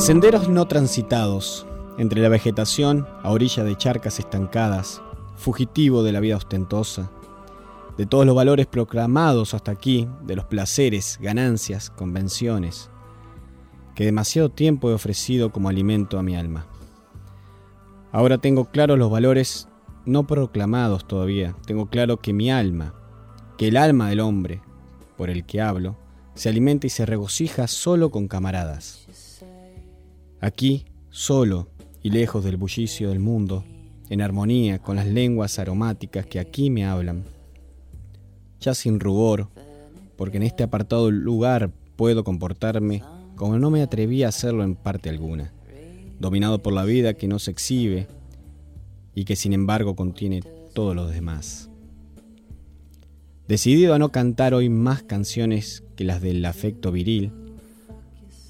En senderos no transitados, entre la vegetación a orilla de charcas estancadas, fugitivo de la vida ostentosa, de todos los valores proclamados hasta aquí, de los placeres, ganancias, convenciones, que demasiado tiempo he ofrecido como alimento a mi alma. Ahora tengo claros los valores no proclamados todavía, tengo claro que mi alma, que el alma del hombre, por el que hablo, se alimenta y se regocija solo con camaradas. Aquí, solo y lejos del bullicio del mundo, en armonía con las lenguas aromáticas que aquí me hablan, ya sin rubor, porque en este apartado lugar puedo comportarme como no me atreví a hacerlo en parte alguna, dominado por la vida que no se exhibe y que sin embargo contiene todo lo demás. Decidido a no cantar hoy más canciones que las del afecto viril,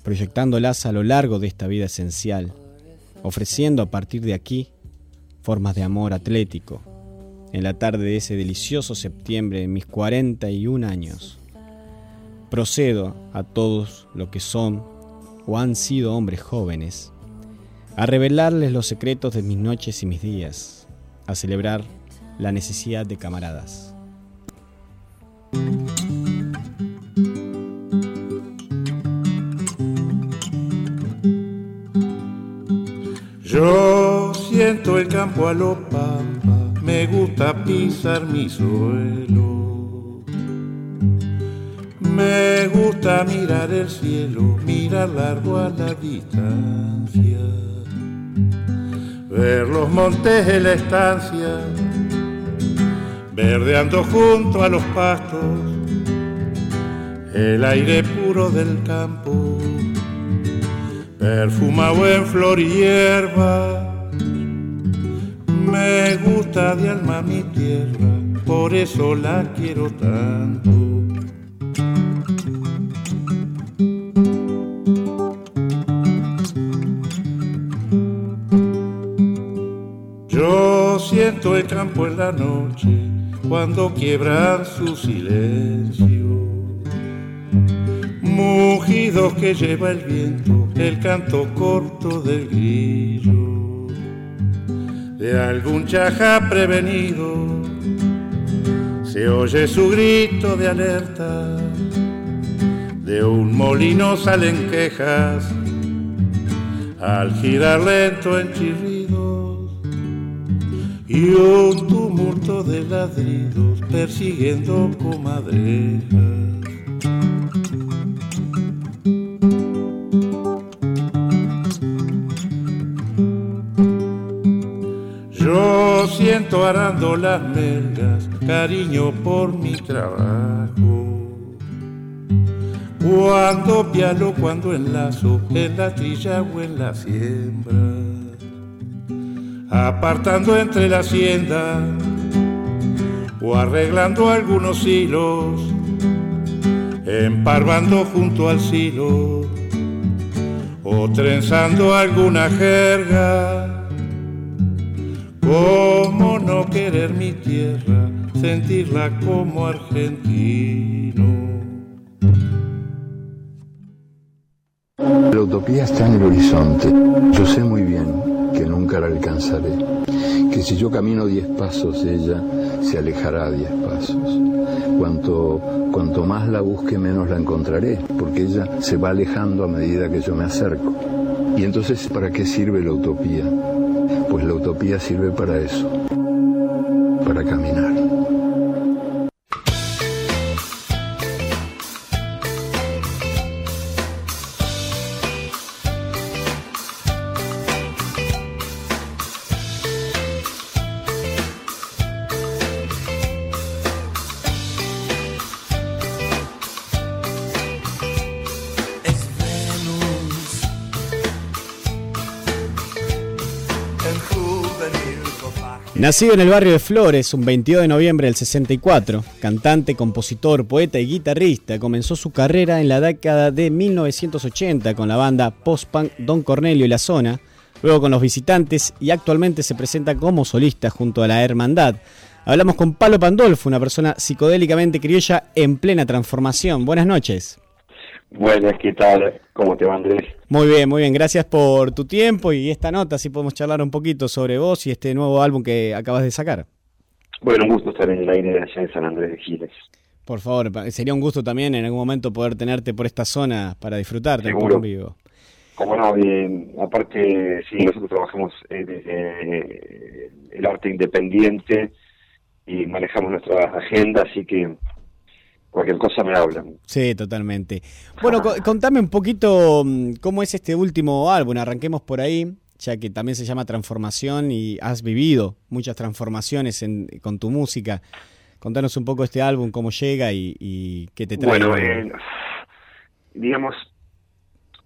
proyectándolas a lo largo de esta vida esencial, ofreciendo a partir de aquí formas de amor atlético, en la tarde de ese delicioso septiembre de mis 41 años. Procedo a todos los que son o han sido hombres jóvenes, a revelarles los secretos de mis noches y mis días, a celebrar la necesidad de camaradas. Yo siento el campo a lo pampa, me gusta pisar mi suelo. Me gusta mirar el cielo, mirar largo a la distancia. Ver los montes de la estancia, verdeando junto a los pastos, el aire puro del campo perfumado en flor y hierba. Me gusta de alma mi tierra, por eso la quiero tanto. Yo siento el campo en la noche cuando quiebran su silencio. Mugidos que lleva el viento, el canto corto del grillo. De algún chaja prevenido, se oye su grito de alerta. De un molino salen quejas al girar lento en chirridos y un tumulto de ladridos persiguiendo comadrejas. Yo siento arando las melgas, cariño por mi trabajo. Cuando pialo, cuando enlazo, en la trilla o en la siembra. Apartando entre la hacienda o arreglando algunos hilos, emparvando junto al silo o trenzando alguna jerga. ¿Cómo no querer mi tierra, sentirla como argentino? La utopía está en el horizonte. Yo sé muy bien que nunca la alcanzaré. Que si yo camino diez pasos, ella se alejará diez pasos. Cuanto, cuanto más la busque, menos la encontraré, porque ella se va alejando a medida que yo me acerco. Y entonces, ¿para qué sirve la utopía? Pues la utopía sirve para eso, para caminar. Nacido en el barrio de Flores un 22 de noviembre del 64, cantante, compositor, poeta y guitarrista, comenzó su carrera en la década de 1980 con la banda post-punk Don Cornelio y la Zona, luego con Los Visitantes y actualmente se presenta como solista junto a la Hermandad. Hablamos con Pablo Pandolfo, una persona psicodélicamente criolla en plena transformación. Buenas noches. Buenas, ¿qué tal? ¿Cómo te va Andrés? Muy bien, muy bien. Gracias por tu tiempo y esta nota, así podemos charlar un poquito sobre vos y este nuevo álbum que acabas de sacar. Bueno, un gusto estar en el aire allá en San Andrés de Giles. Por favor, sería un gusto también en algún momento poder tenerte por esta zona para disfrutarte Seguro. en vivo. Como no, eh, aparte, sí, nosotros trabajamos eh, desde el arte independiente y manejamos nuestra agenda, así que cualquier cosa me hablan. Sí, totalmente. Bueno, co- contame un poquito mm, cómo es este último álbum. Arranquemos por ahí, ya que también se llama Transformación y has vivido muchas transformaciones en- con tu música. Contanos un poco este álbum, cómo llega y, y qué te trae. Bueno, eh, digamos,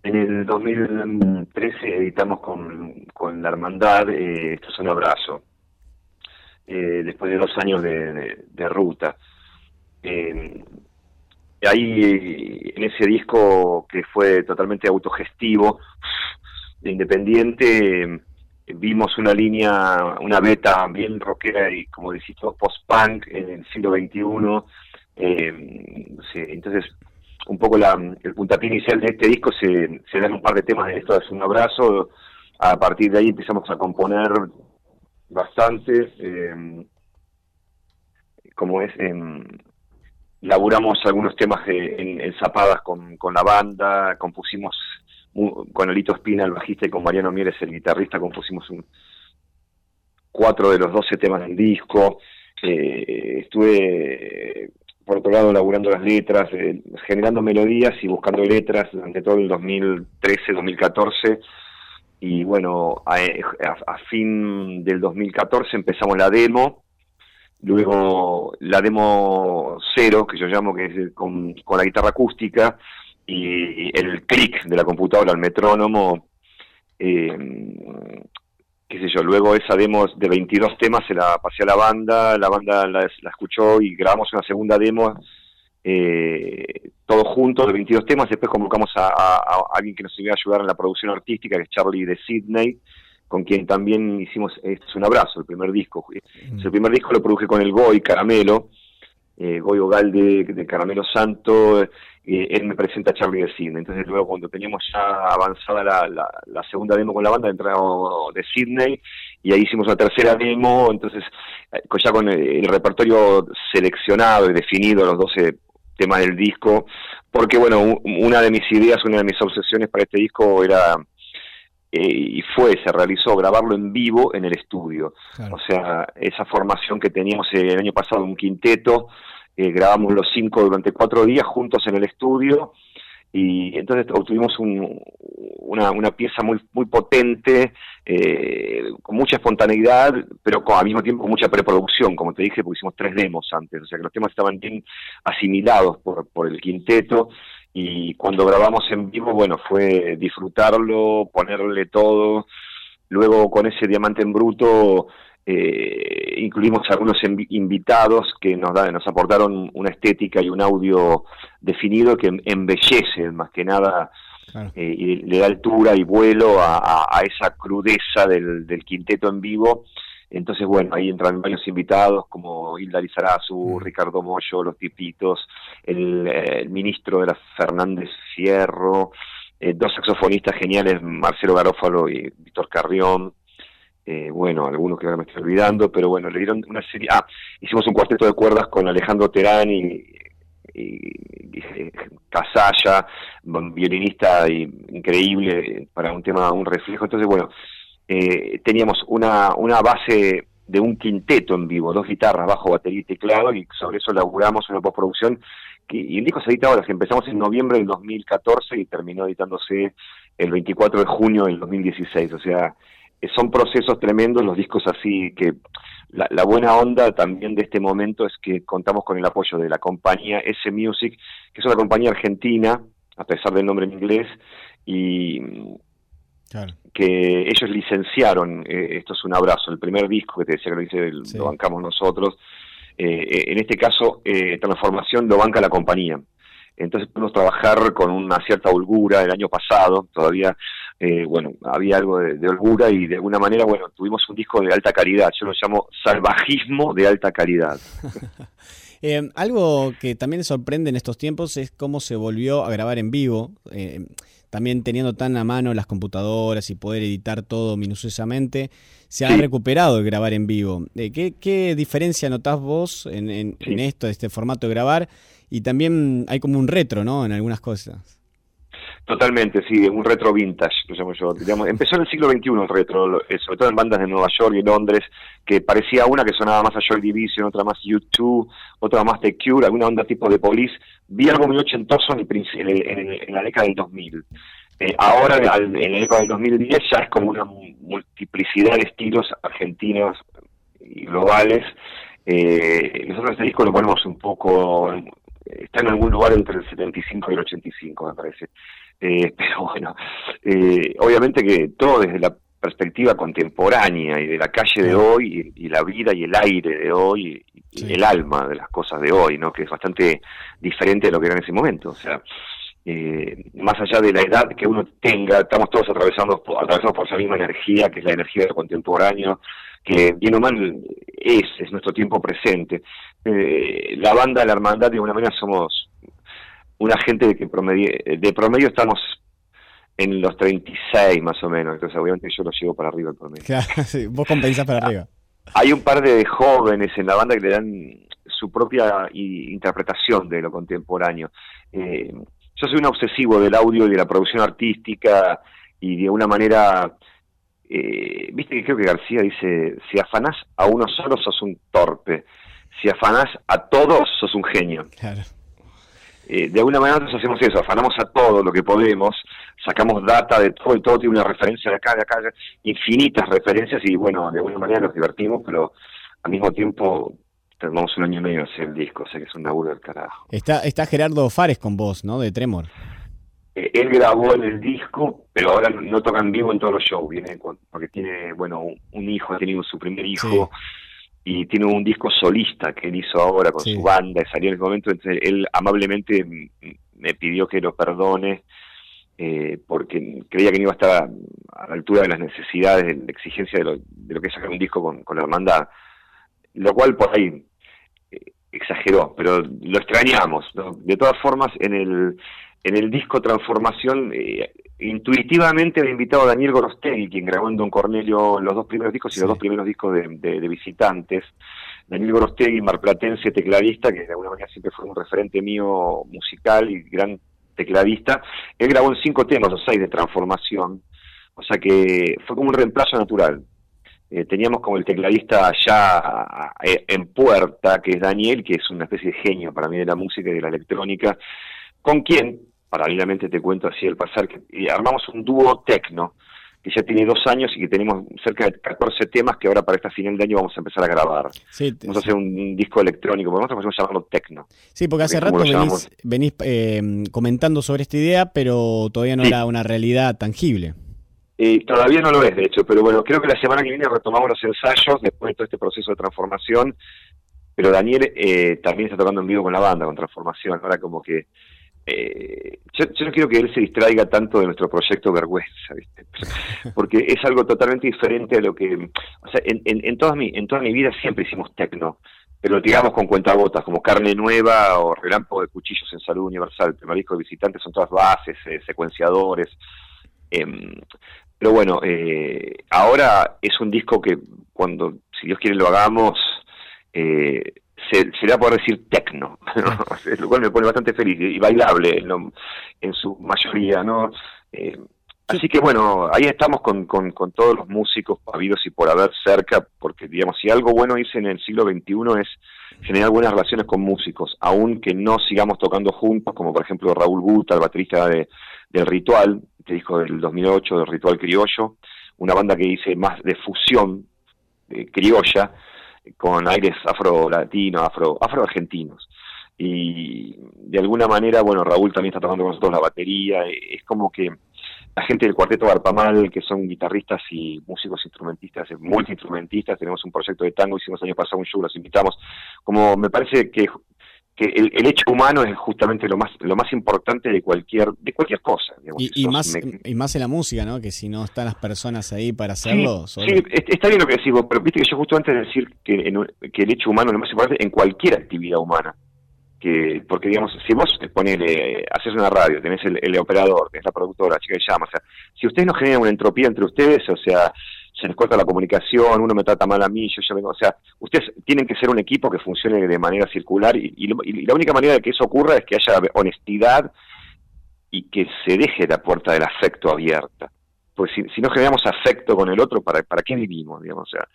en el 2013 editamos con, con la hermandad eh, Esto es un abrazo, eh, después de dos años de, de- de ruta. Eh, ahí, en ese disco que fue totalmente autogestivo, de independiente, eh, vimos una línea, una beta bien rockera y, como decís, post-punk en el siglo XXI. eh, sí, entonces, un poco la, el puntapié inicial de este disco se, se dan un par de temas de esto es un abrazo. A partir de ahí empezamos a componer bastante. eh, como es, em, laburamos algunos temas en, zapadas con, la banda, compusimos con Alito Espina, el bajista, y con Mariano Mieres, el guitarrista, compusimos un, cuatro de los doce temas del disco. Eh, estuve, por otro lado, laburando las letras, eh, generando melodías y buscando letras durante todo el 2013, 2014. Y bueno, a, a- a fin del 2014 empezamos la demo. Luego la demo cero, que yo llamo, que es con, con la guitarra acústica, y el clic de la computadora al metrónomo, eh, qué sé yo, luego esa demo de 22 temas se la pasé a la banda, la banda la, escuchó y grabamos una segunda demo eh, todos juntos de 22 temas, después convocamos a alguien que nos iba a ayudar en la producción artística, que es Charlie de Sydney, con quien también hicimos es un abrazo, el primer disco. El primer disco lo produje con el Goy Caramelo, eh, Goy Ogalde de Caramelo Santo, eh, él me presenta a Charlie de Sydney. Entonces luego cuando teníamos ya avanzada la, la, la segunda demo con la banda, entramos de Sydney y ahí hicimos una tercera demo, entonces eh, ya con el, repertorio seleccionado y definido, los 12 temas del disco, porque bueno, una de mis ideas, una de mis obsesiones para este disco era y fue, se realizó grabarlo en vivo en el estudio. O sea, esa formación que teníamos el año pasado, un quinteto, eh, grabamos los cinco durante cuatro días juntos en el estudio y entonces obtuvimos un- una, una pieza muy muy potente, eh, con mucha espontaneidad, pero con, al mismo tiempo con mucha preproducción, como te dije, porque hicimos tres demos antes, o sea que los temas estaban bien asimilados por, por el quinteto y cuando grabamos en vivo, bueno, fue disfrutarlo, ponerle todo, luego con ese diamante en bruto eh, incluimos algunos invitados que nos, da- nos aportaron una estética y un audio definido que embellece más que nada eh, y le da altura y vuelo a, a- a esa crudeza del, del quinteto en vivo. Entonces, bueno, ahí entran varios invitados como Hilda Lizarazu, Ricardo Mollo, Los Tipitos, el, eh, el ministro de la Fernández Fierro, eh, dos saxofonistas geniales, Marcelo Garófalo y Víctor Carrión, eh, bueno, algunos que ahora me estoy olvidando, pero bueno, le dieron una serie, ah, hicimos un cuarteto de cuerdas con Alejandro Terán y, y, y, eh, Casalla, violinista y- increíble para un tema, un reflejo, entonces bueno, eh, teníamos una, una base de un quinteto en vivo, dos guitarras, bajo, batería y teclado, y sobre eso laburamos una postproducción, que, y el disco se edita ahora, que empezamos en noviembre del 2014 y terminó editándose el 24 de junio del 2016, o sea, eh, son procesos tremendos los discos así que la, la buena onda también de este momento es que contamos con el apoyo de la compañía S Music, que es una compañía argentina, a pesar del nombre en inglés, y que ellos licenciaron, eh, esto es un abrazo, el primer disco que te decía que lo, hice, lo bancamos nosotros, eh, eh, en este caso eh, transformación lo banca la compañía. Entonces pudimos trabajar con una cierta holgura el año pasado, todavía, bueno, había algo de, de holgura y de alguna manera, bueno, tuvimos un disco de alta calidad, yo lo llamo salvajismo de alta calidad. Algo que también sorprende en estos tiempos es cómo se volvió a grabar en vivo, también teniendo tan a mano las computadoras y poder editar todo minuciosamente, se ha Sí. recuperado el grabar en vivo. Eh, ¿qué, qué diferencia notás vos en, en- en esto, este formato de grabar? Y también hay como un retro, ¿no? En algunas cosas. Totalmente, sí, un retro vintage, lo llamo yo. Digamos, empezó en el siglo XXI el retro, eh, sobre todo en bandas de Nueva York y Londres, que parecía una que sonaba más a Joy Division, otra más U2, otra más The Cure, alguna onda tipo de Police. Vi algo muy ochentoso en, el en, el- en la década del 2000. Eh, ahora, en la década del 2010, ya es como una mu- multiplicidad de estilos argentinos y globales. Eh, nosotros este disco lo ponemos un poco, está en algún lugar entre el 75 y el 85, me parece. Eh, pero bueno, eh, obviamente que todo desde la perspectiva contemporánea y de la calle de hoy y, y la vida y el aire de hoy y, el alma de las cosas de hoy, ¿no? Que es bastante diferente de lo que era en ese momento. O sea, eh, más allá de la edad que uno tenga, estamos todos atravesando por, atravesados por esa misma energía, que es la energía del contemporáneo, que bien o mal es, es nuestro tiempo presente. Eh, la banda, la hermandad, de alguna manera somos una gente de que promedio, de promedio estamos en los 36 más o menos, entonces obviamente yo lo llevo para arriba el promedio. Claro, sí, vos compensás para arriba. Hay un par de jóvenes en la banda que le dan su propia interpretación de lo contemporáneo. Eh, yo soy un obsesivo del audio y de la producción artística y de una manera, eh, viste que creo que García dice, si afanás a uno solo sos un torpe, si afanás a todos sos un genio. Claro. Eh, de alguna manera nosotros hacemos eso, afanamos a todo lo que podemos, sacamos data de todo y todo tiene una referencia de acá, de acá, infinitas referencias y bueno, de alguna manera nos divertimos, pero al mismo tiempo tenemos un año y medio de hacer el disco, o sea que es un laburo del carajo. Está, está Gerardo Fares con vos, ¿no? De Tremor. eh, él grabó en el disco, pero ahora no toca en vivo en todos los shows, viene porque tiene, bueno, un, hijo, ha tenido su primer hijo. Y tiene un disco solista que él hizo ahora con su banda, y salió en el momento, entonces él amablemente me pidió que lo perdone, eh, porque creía que no iba a estar a, la altura de las necesidades, de la exigencia de lo, de lo que es sacar un disco con, con la hermandad, lo cual por ahí eh, exageró, pero lo extrañamos. De todas formas, en el, en el disco Transformación, eh, intuitivamente había invitado a Daniel Gorostegui, quien grabó en Don Cornelio los dos primeros discos y los dos primeros discos de, Visitantes. Daniel Gorostegui, marplatense tecladista, que de alguna manera siempre fue un referente mío musical y gran tecladista. Él grabó en cinco temas, o seis de Transformación, o sea que fue como un reemplazo natural. Eh, teníamos como el tecladista ya eh, en puerta, que es Daniel, que es una especie de genio para mí de la música y de la electrónica, con quien, paralelamente te cuento así el pasar, que armamos un dúo tecno, que ya tiene dos años y que tenemos cerca de 14 temas que ahora para esta final de año vamos a empezar a grabar. vamos a hacer un, disco electrónico, porque nosotros podemos llamarlo tecno. Sí, porque hace rato venís, eh, comentando sobre esta idea, pero todavía no era una realidad tangible. Eh, todavía no lo es, de hecho, pero bueno, creo que la semana que viene retomamos los ensayos después de todo este proceso de transformación, pero Daniel eh, también está tocando en vivo con la banda, con transformación, ahora como que eh, yo, no quiero que él se distraiga tanto de nuestro proyecto Vergüenza, ¿viste? porque es algo totalmente diferente a lo que... O sea, en, en, toda, mi, en toda mi vida siempre hicimos tecno, pero digamos con cuentagotas, como Carne Nueva o Relámpago de Cuchillos en Salud Universal. El primer disco de Visitantes son todas bases, eh, secuenciadores. Em, pero bueno, eh, ahora es un disco que cuando, si Dios quiere, lo hagamos... Eh, se, se le va a poder decir tecno, lo cual me pone bastante feliz y bailable en, su mayoría, ¿no? Eh, así que bueno, ahí estamos con, con, todos los músicos habidos y por haber cerca, porque digamos, si algo bueno hice en el siglo XXI es generar buenas relaciones con músicos, aun que no sigamos tocando juntos, como por ejemplo Raúl Guta, el baterista de, del Ritual, que dijo del 2008, del Ritual Criollo, una banda que hice más de fusión de criolla, con aires afro-latinos, afro, afro-argentinos. Y de alguna manera, bueno, Raúl también está tocando con nosotros la batería, es como que la gente del cuarteto Barpamal, que son guitarristas y músicos instrumentistas, multiinstrumentistas, tenemos un proyecto de tango, hicimos año pasado un show, los invitamos, como me parece que que el, hecho humano es justamente lo más lo más importante de cualquier de cualquier cosa y, más y más en la música no que si no están las personas ahí para hacerlo sí, está bien lo que decís vos pero viste que yo justo antes de decir que, que el hecho humano es lo más importante en cualquier actividad humana que porque digamos si vos ponele haces una radio tenés el, operador tenés la productora la chica que llama o sea si ustedes no generan una entropía entre ustedes o sea se les corta la comunicación, uno me trata mal a mí, yo ya vengo, o sea, ustedes tienen que ser un equipo que funcione de manera circular y, la única manera de que eso ocurra es que haya honestidad y que se deje la puerta del afecto abierta. Pues si, si no generamos afecto con el otro, ¿para, para qué vivimos? Digamos? O sea,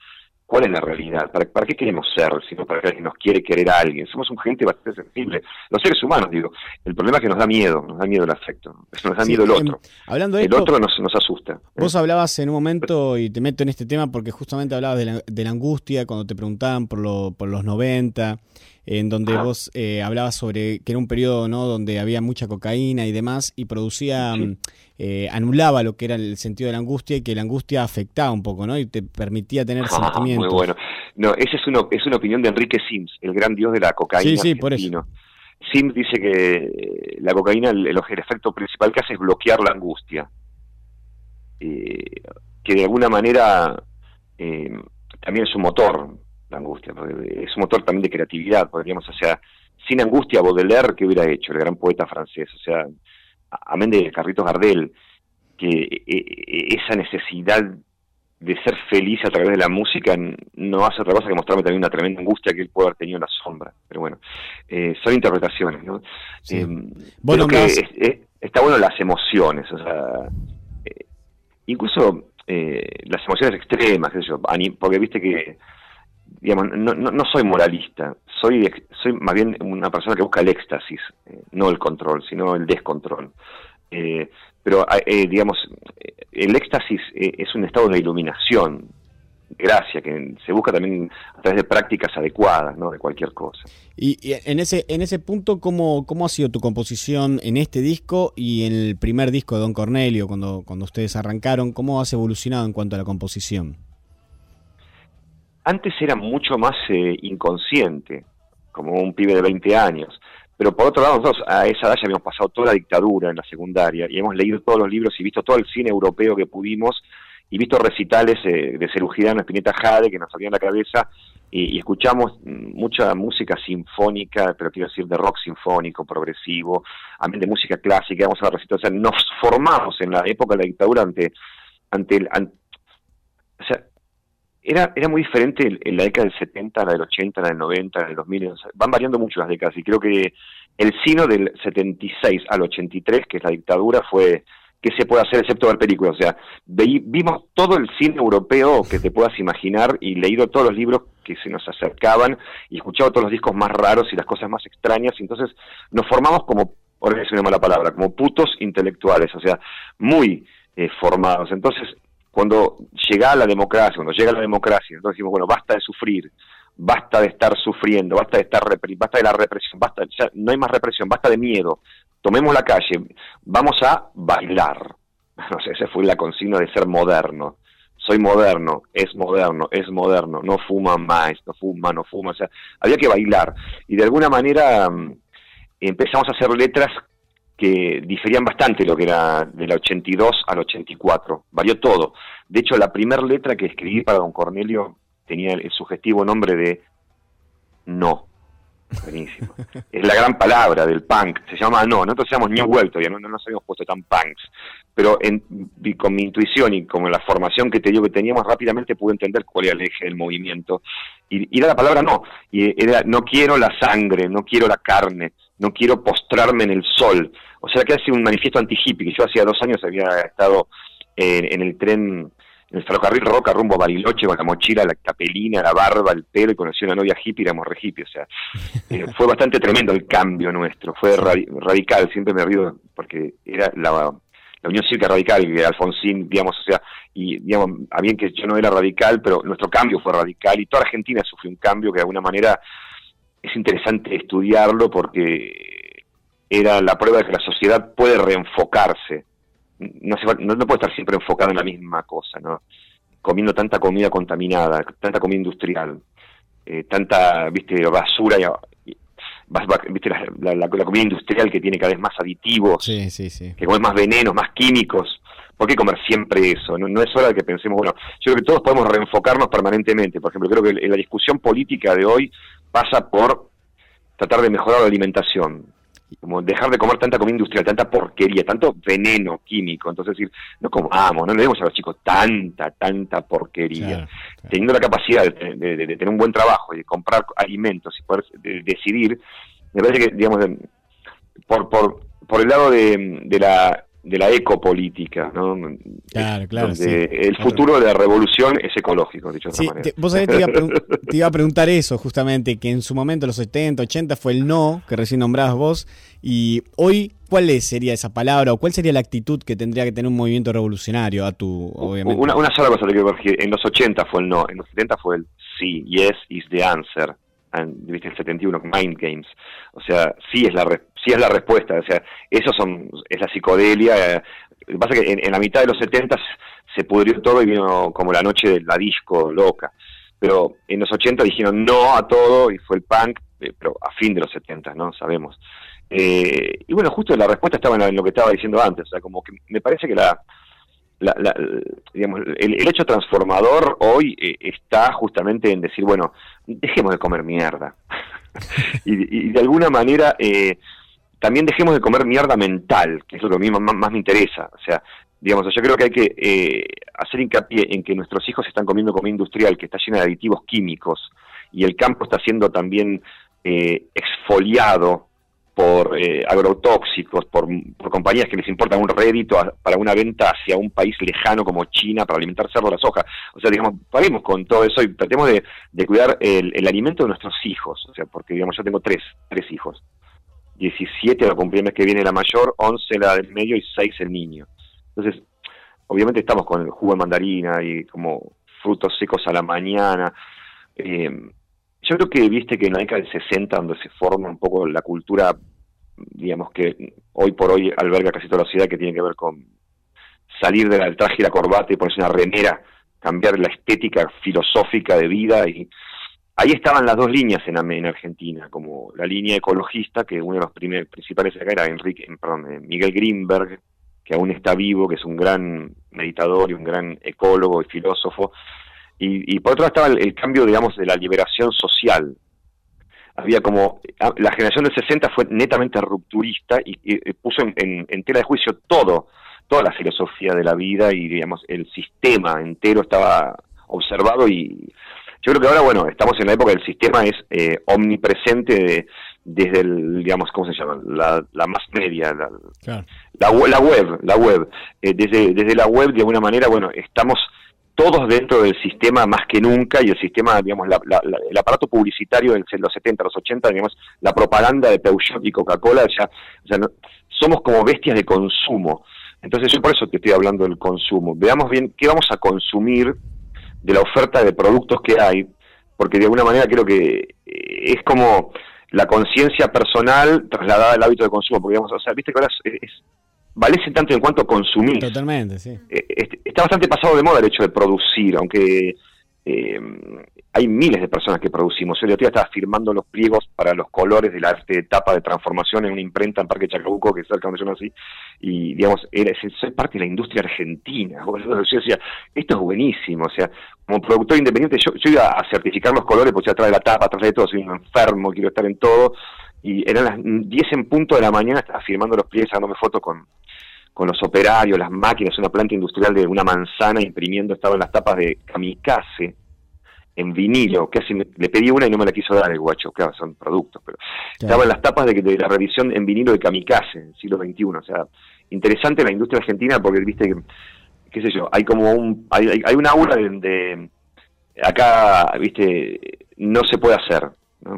¿Cuál es la realidad? ¿Para, ¿Para, qué queremos ser? Sino para que nos quiere querer a alguien. Somos un gente bastante sensible. Los seres humanos, digo. El problema es que nos da miedo, nos da miedo el afecto. Nos da miedo el em, otro. hablando el otro nos, nos asusta. Vos hablabas en un momento, y te meto en este tema porque justamente hablabas de la, de la angustia cuando te preguntaban por, lo, por los 90 en donde vos eh, hablabas sobre que era un periodo ¿no? donde había mucha cocaína y demás, y producía, mm, eh, anulaba lo que era el sentido de la angustia y que la angustia afectaba un poco, ¿no? Y te permitía tener ah, sentimientos. Muy bueno. No, esa es, uno, es una opinión de Enrique Sims, el gran dios de la cocaína. Sí, sí, por eso. Sims dice que la cocaína, el, efecto principal que hace es bloquear la angustia. Eh, que de alguna manera también es un motor la angustia, es un motor también de creatividad, podríamos, o sea, sin angustia Baudelaire, ¿qué hubiera hecho? El gran poeta francés, o sea, amén de Carlitos Gardel, que e, e, esa necesidad de ser feliz a través de la música no hace otra cosa que mostrarme también una tremenda angustia que él puede haber tenido en la sombra. Pero bueno, eh, son interpretaciones, ¿no? Eh, bueno, que está bueno las emociones, o sea, eh, incluso las emociones extremas, qué sé yo, porque viste que digamos, no, no, soy moralista, soy, soy más bien una persona que busca el éxtasis, eh, no el control, sino el descontrol. Eh, pero, eh, digamos, el éxtasis es un estado de iluminación, gracia, que se busca también a través de prácticas adecuadas, ¿no? De cualquier cosa. Y, y en ese en ese punto, ¿cómo, ¿cómo ha sido tu composición en este disco y en el primer disco de Don Cornelio, cuando, cuando ustedes arrancaron? ¿Cómo has evolucionado en cuanto a la composición? Antes era mucho más eh, inconsciente, como un pibe de 20 años. Pero por otro lado, nosotros a esa edad ya habíamos pasado toda la dictadura en la secundaria y hemos leído todos los libros y visto todo el cine europeo que pudimos y visto recitales eh, de Cerugirán, Espineta Jade, que nos salían la cabeza, y, escuchamos mucha música sinfónica, pero quiero decir de rock sinfónico, progresivo, también de música clásica, vamos a recitales, o sea, nos formamos en la época de la dictadura ante, ante el... Ante, o sea, era, era muy diferente en la década del 70, la del 80, la del 90, la del 2000, o sea, van variando mucho las décadas, y creo que el sino del 76 al 83, que es la dictadura, fue qué se puede hacer excepto ver películas. O sea, vimos todo el cine europeo que te puedas imaginar y leído todos los libros que se nos acercaban y escuchado todos los discos más raros y las cosas más extrañas. Y entonces nos formamos como, ahora es una mala palabra, como putos intelectuales, o sea, muy eh, formados. Entonces, cuando llega la democracia, cuando llega la democracia, entonces decimos, bueno, basta de sufrir, basta de estar sufriendo, basta de estar basta de la represión, basta, ya no hay más represión, basta de miedo, tomemos la calle, vamos a bailar. No sé, esa fue la consigna de ser moderno. Soy moderno, es moderno, es moderno, no fuma más, no fuma, no fuma, o sea, había que bailar. Y de alguna manera mm, empezamos a hacer letras que diferían bastante lo que era del 82 al 84, varió todo. De hecho, la primera letra que escribí para don Cornelio tenía el sugestivo nombre de No. Buenísimo. es la gran palabra del punk. Se llama no. Nosotros llamamos New World todavía, no, no nos habíamos puesto tan punks. Pero en, con mi intuición y con la formación que te digo que teníamos, rápidamente pude entender cuál era el eje del movimiento. Y, y era la palabra no. Y era no quiero la sangre, no quiero la carne, no quiero postrarme en el sol. O sea que hace un manifiesto anti-hippie, que yo hacía dos años había estado en, en el tren en el ferrocarril Roca rumbo a Bariloche con la mochila, la capelina, la barba, el pelo y conocí a una novia hippie y éramos re hippie. O sea, eh, fue bastante tremendo el cambio nuestro, fue radical, siempre me río porque era la, la Unión Cívica Radical, que Alfonsín, digamos, o sea, y digamos, a bien que yo no era radical, pero nuestro cambio fue radical y toda Argentina sufrió un cambio que de alguna manera es interesante estudiarlo porque era la prueba de que la sociedad puede reenfocarse no, se no, puede estar siempre enfocado en la misma cosa, ¿no? Comiendo tanta comida contaminada, tanta comida industrial, eh, tanta, viste, basura y, viste la, la, comida industrial que tiene cada vez más aditivos, que come más venenos, más químicos. ¿Por qué comer siempre eso? No, no, es hora de que pensemos, bueno, yo creo que todos podemos reenfocarnos permanentemente. Por ejemplo, creo que la discusión política de hoy pasa por tratar de mejorar la alimentación, como dejar de comer tanta comida industrial, tanta porquería, tanto veneno químico. Entonces decir, no comamos, no le demos a los chicos tanta, tanta porquería. Teniendo la capacidad de, tener un buen trabajo y de comprar alimentos y poder decidir, me parece que, digamos, por, por, por el lado de, de la de la ecopolítica, ¿no? Claro, claro. el futuro de la revolución es ecológico, dicho de otra manera. vos sabés, te iba, te iba, a preguntar eso, justamente, que en su momento, los 70, 80, fue el no, que recién nombrabas vos, y hoy, ¿cuál sería esa palabra o cuál sería la actitud que tendría que tener un movimiento revolucionario a tu, obviamente? Una, una sola cosa te quiero corregir, en los 80 fue el no, en los 70 fue el sí, yes is the answer viste el 71 Mind Games. O sea sí es la sí es la respuesta. O sea eso son es la psicodelia. Lo que pasa es que en, la mitad de los 70 se pudrió todo y vino como la noche de la disco loca. Pero en los 80 dijeron no a todo y fue el punk eh, pero a fin de los 70 no sabemos. Eh, y bueno justo la respuesta estaba en lo que estaba diciendo antes. O sea como que me parece que la la, la, digamos, el, hecho transformador hoy eh, está justamente en decir, bueno, dejemos de comer mierda. y, y, de alguna manera eh, también dejemos de comer mierda mental, que es lo que a mí más, más me interesa. O sea, digamos, yo creo que hay que eh, hacer hincapié en que nuestros hijos están comiendo comida industrial que está llena de aditivos químicos y el campo está siendo también eh, exfoliado por eh, agrotóxicos, por, compañías que les importan un rédito para una venta hacia un país lejano como China para alimentar cerdo la soja. O sea, digamos, paremos con todo eso y tratemos de, de cuidar el, el, alimento de nuestros hijos. O sea, porque, digamos, yo tengo tres, tres hijos. 17 la cumplir el mes que viene la mayor, 11 la del medio y 6 el niño. Entonces, obviamente estamos con el jugo de mandarina y como frutos secos a la mañana. Eh, yo creo que viste que en la década del 60, donde se forma un poco la cultura, digamos que hoy por hoy alberga casi toda la sociedad, que tiene que ver con salir del traje y la corbata y ponerse una remera, cambiar la estética filosófica de vida y ahí estaban las dos líneas en, en Argentina, como la línea ecologista, que uno de los primer, principales acá era Enrique, perdón, eh, Miguel Greenberg, que aún está vivo, que es un gran meditador y un gran ecólogo y filósofo, y, y por otro lado estaba el, el, cambio, digamos, de la liberación social. Había como, la generación del 60 fue netamente rupturista y, y puso en, en, en tela de juicio todo, toda la filosofía de la vida y, digamos, el sistema entero estaba observado y yo creo que ahora, bueno, estamos en la época del sistema es eh, omnipresente de, desde el, digamos, ¿cómo se llama? La, la más media, la, claro. la, la, web, la web. Eh, desde, desde la web, de alguna manera, bueno, estamos todos dentro del sistema más que nunca y el sistema, digamos, la, la, el aparato publicitario en los 70, los 80, digamos, la propaganda de Peugeot y Coca-Cola, ya, sea, no, somos como bestias de consumo. Entonces yo por eso te estoy hablando del consumo. Veamos bien qué vamos a consumir de la oferta de productos que hay, porque de alguna manera creo que es como la conciencia personal trasladada al hábito de consumo, porque digamos, o sea, viste que ahora es valece tanto en cuanto consumir. Totalmente, sí. Eh, está bastante pasado de moda el hecho de producir, aunque eh, hay miles de personas que producimos. Yo el otro día estaba firmando los pliegos para los colores de la este, etapa de transformación en una imprenta en Parque Chacabuco, que es cerca donde yo nací, y digamos, era, soy parte de la industria argentina. Yo decía, esto es buenísimo, o sea, como productor independiente, yo, yo iba a certificar los colores, porque atrás de la tapa, atrás de todo, soy un enfermo, quiero estar en todo, y eran las 10 en punto de la mañana, estaba firmando los pliegues, dándome fotos con, con los operarios, las máquinas, una planta industrial de una manzana imprimiendo, estaba en las tapas de kamikaze, en vinilo, casi me, le pedí una y no me la quiso dar el guacho, claro, son productos, pero claro. estaba en las tapas de, de, la revisión en vinilo de kamikaze, en siglo XXI, o sea, interesante la industria argentina porque, viste, que, qué sé yo, hay como un, hay, hay, una aura de, de, acá, viste, no se puede hacer.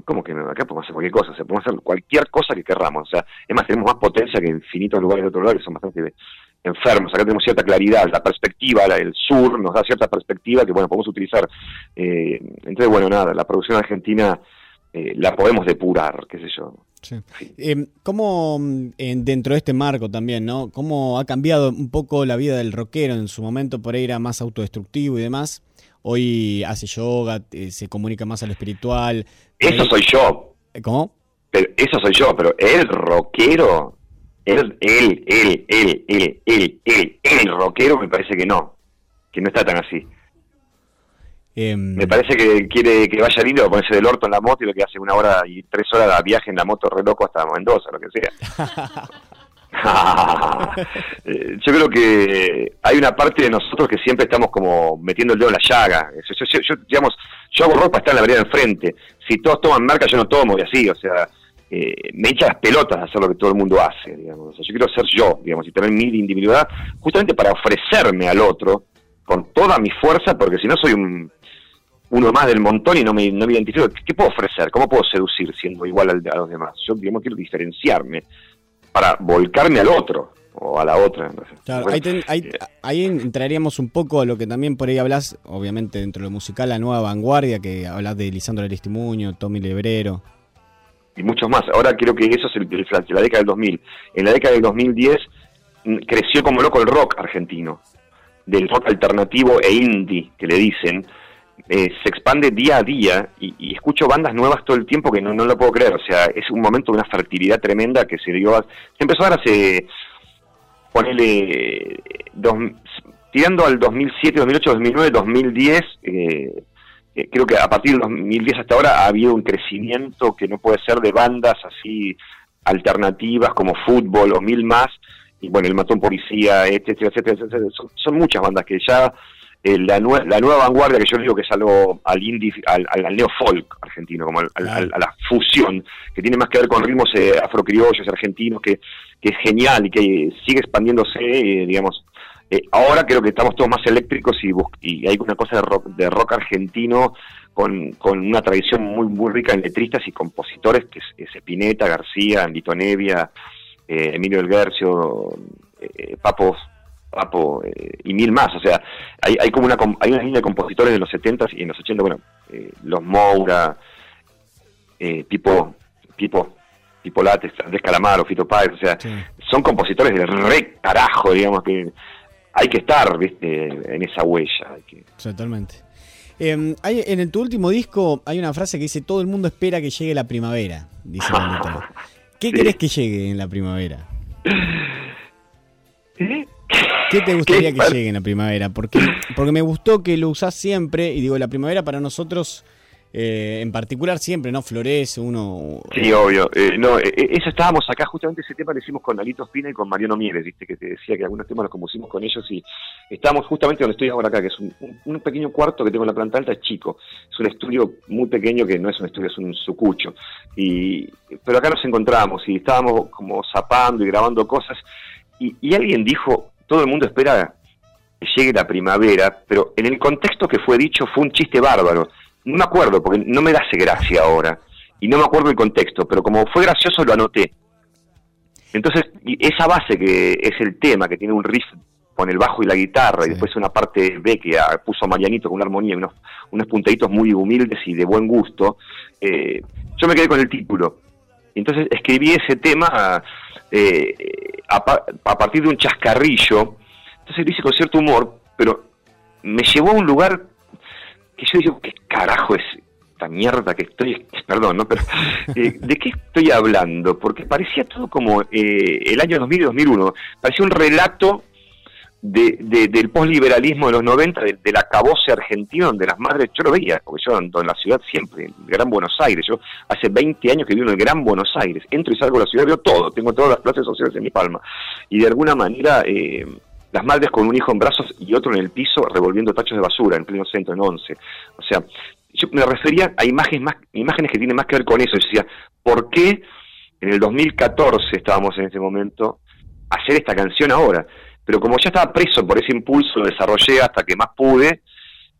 ¿Cómo que no? Acá podemos hacer cualquier cosa, o sea, podemos hacer cualquier cosa que querramos, o sea, es más, tenemos más potencia que infinitos lugares de otro lado que son bastante enfermos, acá tenemos cierta claridad, la perspectiva, la, el sur nos da cierta perspectiva que, bueno, podemos utilizar. Eh, entonces, bueno, nada, la producción argentina eh, la podemos depurar, qué sé yo. Sí. Eh, ¿Cómo, dentro de este marco también, ¿no? ¿Cómo ha cambiado un poco la vida del rockero? En su momento por ahí era más autodestructivo y demás. Hoy hace yoga, eh, se comunica más a lo espiritual. Eso soy yo. ¿Cómo? Pero eso soy yo, pero el rockero él, él, él, él, él, él, él, el rockero me parece que no, que no está tan así. Eh, me parece que quiere que vaya lindo ponerse del orto en la moto y lo que hace una hora y tres horas de viaje en la moto re loco hasta Mendoza, lo que sea. yo creo que hay una parte de nosotros que siempre estamos como metiendo el dedo en la llaga. Yo, digamos, yo hago ropa, está en la vereda enfrente. Si todos toman marca, yo no tomo y así, o sea, eh, me echa las pelotas de hacer lo que todo el mundo hace, digamos. O sea, yo quiero ser yo, digamos, y tener mi individualidad justamente para ofrecerme al otro con toda mi fuerza, porque si no soy un, uno más del montón y no me, no me identifico. ¿Qué, ¿Qué, puedo ofrecer? ¿Cómo puedo seducir siendo igual al, a los demás? Yo, digamos, quiero diferenciarme para volcarme al otro o a la otra. No sé. claro, bueno, ahí, ten, ahí, eh, ahí, entraríamos un poco a lo que también por ahí hablas, obviamente dentro de lo musical, la nueva vanguardia, que hablas de Lisandro Aristimuño, Tommy Lebrero y muchos más. Ahora creo que eso es el, el, la década del 2000. En la década del 2010 mm, creció como loco el rock argentino, del rock alternativo e indie, que le dicen. Eh, se expande día a día y, escucho bandas nuevas todo el tiempo que no, no lo puedo creer. O sea, es un momento de una fertilidad tremenda que se dio. A, se empezó a dar hace. Ponele. Dos, tirando al 2007, 2008, 2009, 2010. Eh, eh, creo que a partir del 2010 hasta ahora ha habido un crecimiento que no puede ser de bandas así alternativas como fútbol o mil más, y bueno, el matón policía, etcétera, etcétera, etcétera. Son, son, muchas bandas que ya eh, la, nue la, nueva vanguardia que yo digo que es algo al indie, al, al neofolk argentino, como al, al, a la fusión, que tiene más que ver con ritmos eh, afrocriollos argentinos, que, que es genial y que sigue expandiéndose, eh, digamos, eh, ahora creo que estamos todos más eléctricos y, y hay una cosa de rock, de rock argentino con, con, una tradición muy muy rica en letristas y compositores, que es, es Spinetta, García, Lito Nevia, eh, Emilio del Guercio, eh, Papos, Papo eh, y mil más. O sea, hay, hay como una, hay una línea de compositores de los 70 y en los 80, bueno, eh, los Moura, eh, Pipo, Pipo Lates, Andrés Calamaro, Fito Páez, o sea, son compositores del re carajo, digamos, que hay que estar, viste, en esa huella. hay que- Totalmente. Eh, hay- en el, tu último disco hay una frase que dice todo el mundo espera que llegue la primavera, dice. ¿Qué Sí. querés que llegue en la primavera? ¿Qué te gustaría que llegue en la primavera? Porque, porque me gustó que lo usás siempre, y digo, la primavera para nosotros, eh, en particular siempre, ¿no? Florece, uno... Sí, obvio. Eh, no, eh, eh, eso estábamos acá, justamente ese tema lo hicimos con Alito Espina y con Mariano Mieres, viste, que te decía que algunos temas los compusimos con ellos y estábamos justamente donde estoy ahora acá, que es un, un- un pequeño cuarto que tengo en la planta alta, es chico. Es un estudio muy pequeño que no es un estudio, es un sucucho. Y, pero acá nos encontramos y estábamos como zapando y grabando cosas y, y alguien dijo, todo el mundo espera que llegue la primavera, pero en el contexto que fue dicho fue un chiste bárbaro. No me acuerdo, porque no me hace gracia ahora. Y no me acuerdo el contexto, pero como fue gracioso lo anoté. Entonces, esa base que es el tema, que tiene un riff con el bajo y la guitarra, y después una parte B que puso Marianito con una armonía y unos, unos puntaditos muy humildes y de buen gusto, eh, yo me quedé con el título. Entonces escribí ese tema eh, a, pa- a partir de un chascarrillo, entonces lo hice con cierto humor, pero me llevó a un lugar que yo digo, ¿qué carajo es esta mierda que estoy, perdón, ¿no? Pero, eh, ¿de qué estoy hablando? Porque parecía todo como eh, el año 2000 y 2001, parecía un relato de, de- del posliberalismo de los 90, de- del acabose argentino, donde las madres, yo lo veía, porque yo ando en la ciudad siempre, en Gran Buenos Aires, yo hace 20 años que vivo en el Gran Buenos Aires, entro y salgo de la ciudad, veo todo, tengo todas las clases sociales en mi palma, y de alguna manera... eh, las madres con un hijo en brazos y otro en el piso revolviendo tachos de basura en pleno centro, en 11. O sea, yo me refería a imágenes, más, imágenes que tienen más que ver con eso. Yo decía, ¿por qué en el 2014 estábamos en ese momento hacer esta canción ahora? Pero como ya estaba preso por ese impulso, lo desarrollé hasta que más pude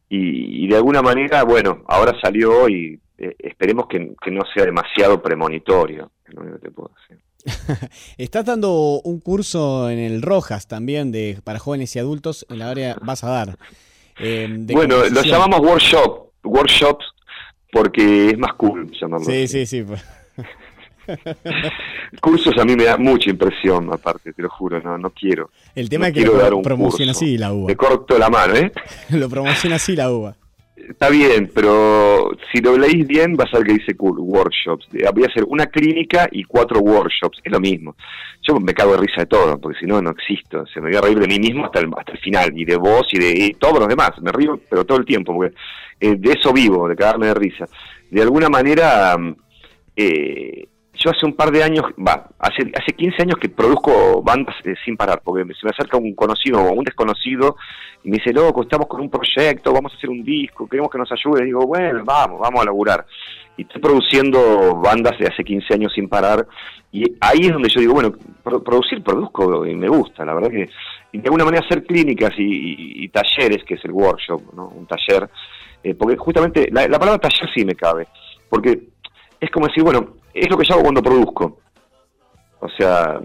y, y de alguna manera, bueno, ahora salió y eh, esperemos que, que no sea demasiado premonitorio. es lo único que te puedo decir. Estás dando un curso en el Rojas también de para jóvenes y adultos en la área vas a dar. eh, de Bueno, lo llamamos workshop, workshops, porque es más cool llamarlo. Sí, así. sí, sí. Cursos a mí me da mucha impresión, aparte, te lo juro, no, no quiero. El tema No es que lo un promociona curso. así la uva. Te corto la mano, ¿eh? lo promociona así la uva. Está bien, pero si lo leís bien vas a ver que dice cool, workshops. Eh, Voy a hacer una clínica y cuatro workshops, es lo mismo. Yo me cago de risa de todo, porque si no, no existo. Se me voy a reír de mí mismo hasta el, hasta el final, y de vos y de y todos los demás. Me río, pero todo el tiempo, porque eh, de eso vivo, de cagarme de risa. De alguna manera, mm, eh, yo hace un par de años, va, hace, hace 15 años que produzco bandas eh, sin parar, porque se me acerca un conocido o un desconocido y me dice, loco, estamos con un proyecto, vamos a hacer un disco, queremos que nos ayude. Y digo, bueno, vamos, vamos a laburar. Y estoy produciendo bandas de hace 15 años sin parar. Y ahí es donde yo digo, bueno, pro- producir, produzco y me gusta, la verdad que. Y de alguna manera hacer clínicas y, y- y talleres, que es el workshop, ¿no? Un taller. eh, porque justamente la, la palabra taller sí me cabe. Porque es como decir, bueno, es lo que yo hago cuando produzco. O sea,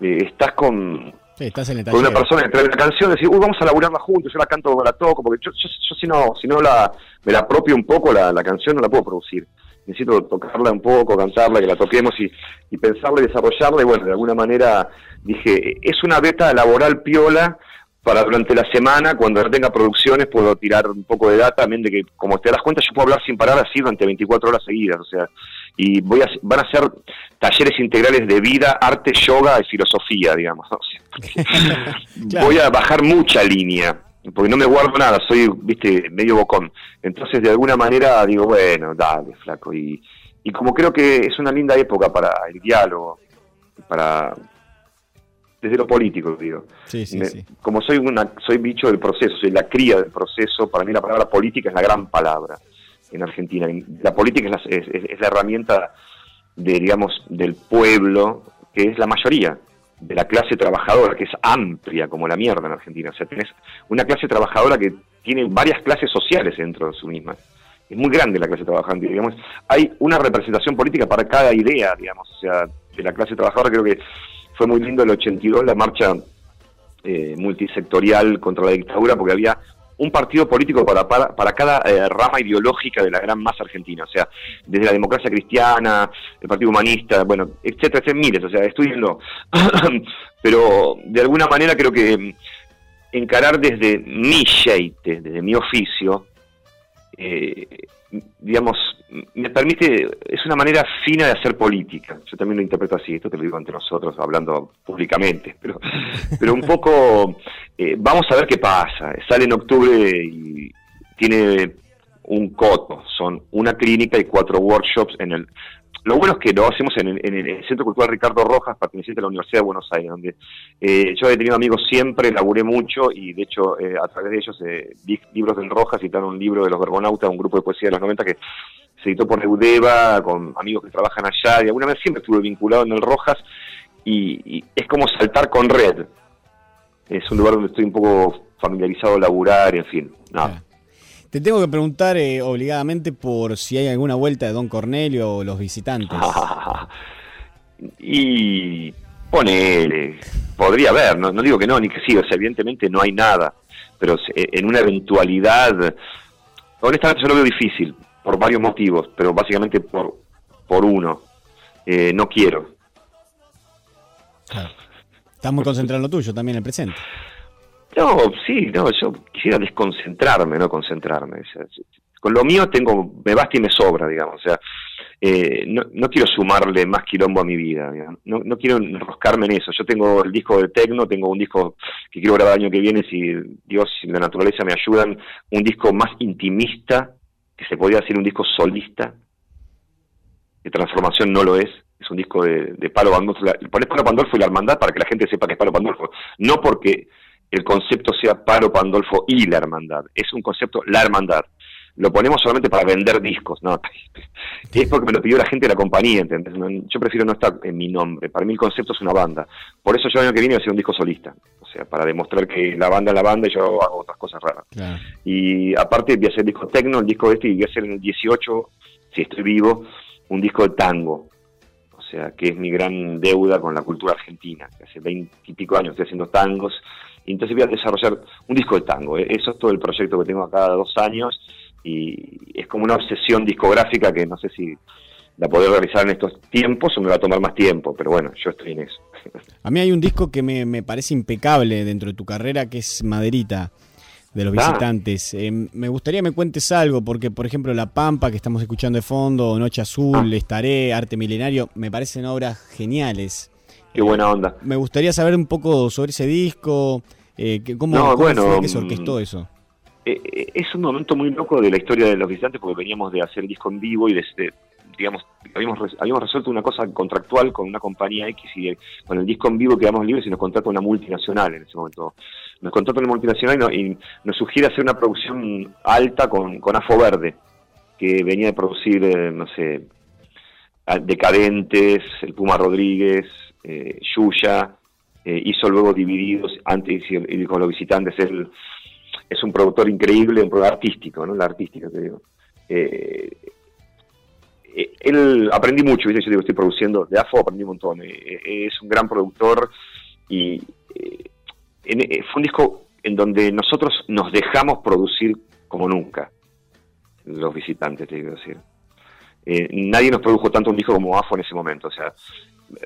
eh, estás con, Sí, estás en el con una persona que trae la canción, decir, uy, vamos a laburarla juntos, yo la canto la toco, porque yo, yo, yo si no, si no la, me la apropio un poco, la, la canción no la puedo producir. Necesito tocarla un poco, cantarla, que la toquemos y, y pensarla y desarrollarla. Y bueno, de alguna manera dije, es una beta laboral piola para durante la semana, cuando tenga producciones, puedo tirar un poco de data, también de que, como te das cuenta, yo puedo hablar sin parar así durante 24 horas seguidas, o sea, y voy a, van a ser talleres integrales de vida, arte, yoga y filosofía, digamos. ¿no? Voy a bajar mucha línea, porque no me guardo nada, soy, viste, medio bocón. Entonces, de alguna manera, digo, bueno, dale, flaco. Y, y como creo que es una linda época para el diálogo, para desde lo político, digo. Sí, sí, Me- sí. Como soy una, soy bicho del proceso, soy la cría del proceso, para mí la palabra política es la gran palabra en Argentina. La política es la, es la herramienta de, digamos, del pueblo, que es la mayoría, de la clase trabajadora, que es amplia como la mierda en Argentina. O sea, tenés una clase trabajadora que tiene varias clases sociales dentro de su misma. Es muy grande la clase trabajante, digamos. Hay una representación política para cada idea, digamos. O sea, de la clase trabajadora creo que fue muy lindo el 82, la marcha eh, multisectorial contra la dictadura, porque había un partido político para, para, cada eh, rama ideológica de la gran masa argentina, o sea, desde la democracia cristiana, el Partido Humanista, bueno, etcétera, etcétera, miles, o sea, estudienlo. Pero de alguna manera creo que mm, encarar desde mi sheite, desde mi oficio, eh, digamos, me permite, es una manera fina de hacer política. Yo también lo interpreto así, esto te lo digo ante nosotros, hablando públicamente, pero, pero un poco, eh, vamos a ver qué pasa. Sale en octubre y tiene un coto, son una clínica y cuatro workshops en el... Lo bueno es que lo hacemos en el, en el Centro Cultural Ricardo Rojas, perteneciente a la Universidad de Buenos Aires, donde eh, yo he tenido amigos siempre, laburé mucho y de hecho eh, a través de ellos eh, vi libros del Rojas, citaron un libro de los Verbonautas, un grupo de poesía de los 90 que se editó por Eudeva, con amigos que trabajan allá, y alguna vez siempre estuve vinculado en el Rojas, y, y es como saltar con red. Es un lugar donde estoy un poco familiarizado a laburar, en fin, nada. Te tengo que preguntar eh, obligadamente por si hay alguna vuelta de Don Cornelio o los visitantes. y ponele, podría haber, no, no digo que no, ni que sí, o sea, evidentemente no hay nada, pero en una eventualidad, honestamente yo lo veo difícil, por varios motivos, pero básicamente por, por uno, Eh, no quiero. Estás muy concentrado en lo tuyo, también en el presente. No, sí, no, yo quisiera desconcentrarme, no concentrarme. O sea, con lo mío tengo, me basta y me sobra, digamos. O sea, eh, no, no quiero sumarle más quilombo a mi vida. No, no quiero enroscarme en eso. Yo tengo el disco de Tecno, tengo un disco que quiero grabar el año que viene, si Dios y la naturaleza me ayudan, un disco más intimista, que se podría decir un disco solista. De transformación no lo es. Es un disco de, de Palo Pandolfo. Ponés Palo Pandolfo y la hermandad para que la gente sepa que es Palo Pandolfo. No porque el concepto sea Palo Pandolfo y la hermandad. Es un concepto la hermandad. Lo ponemos solamente para vender discos, ¿no? Es porque me lo pidió la gente de la compañía, ¿entendés? Yo prefiero no estar en mi nombre. Para mí el concepto es una banda. Por eso yo el año que viene voy a hacer un disco solista. O sea, para demostrar que la banda es la banda y yo hago otras cosas raras. Y aparte voy a hacer el disco tecno, el disco este, y voy a hacer en el 18, si estoy vivo, un disco de tango. O sea, que es mi gran deuda con la cultura argentina. Hace 20 y pico años estoy haciendo tangos. Y entonces voy a desarrollar un disco de tango. ¿eh? Eso es todo el proyecto que tengo cada dos años. Y es como una obsesión discográfica que no sé si la podré realizar en estos tiempos o me va a tomar más tiempo. Pero bueno, yo estoy en eso. A mí hay un disco que me, me parece impecable dentro de tu carrera, que es Maderita, de los Ah. visitantes. Eh, me gustaría me cuentes algo, porque por ejemplo La Pampa, que estamos escuchando de fondo, Noche. Azul, Estaré, Arte Milenario, me parecen obras geniales. Qué buena onda. Me gustaría saber un poco sobre ese disco, eh, cómo, No, cómo bueno, fue que se mm, orquestó eso. Eh, es un momento muy loco de la historia de los visitantes porque veníamos de hacer el disco en vivo y desde, digamos, habíamos, habíamos resuelto una cosa contractual con una compañía X y con el disco en vivo quedamos libres y nos contrata una multinacional en ese momento. Nos contrata una multinacional y, no- y nos sugiere hacer una producción alta con, con Afo Verde, que venía de producir, eh, no sé, Decadentes, el Puma Rodríguez, eh, Yuya, eh, hizo luego Divididos antes y, con los visitantes él es un productor increíble, un productor artístico, ¿no? La artística, te digo. Eh, él aprendí mucho, ¿viste? yo digo, estoy produciendo, de AFO aprendí un montón, eh, eh, es un gran productor y eh, en- eh, fue un disco en donde nosotros nos dejamos producir como nunca, los visitantes, te digo decir. Eh, nadie nos produjo tanto un disco como AFO en ese momento, o sea,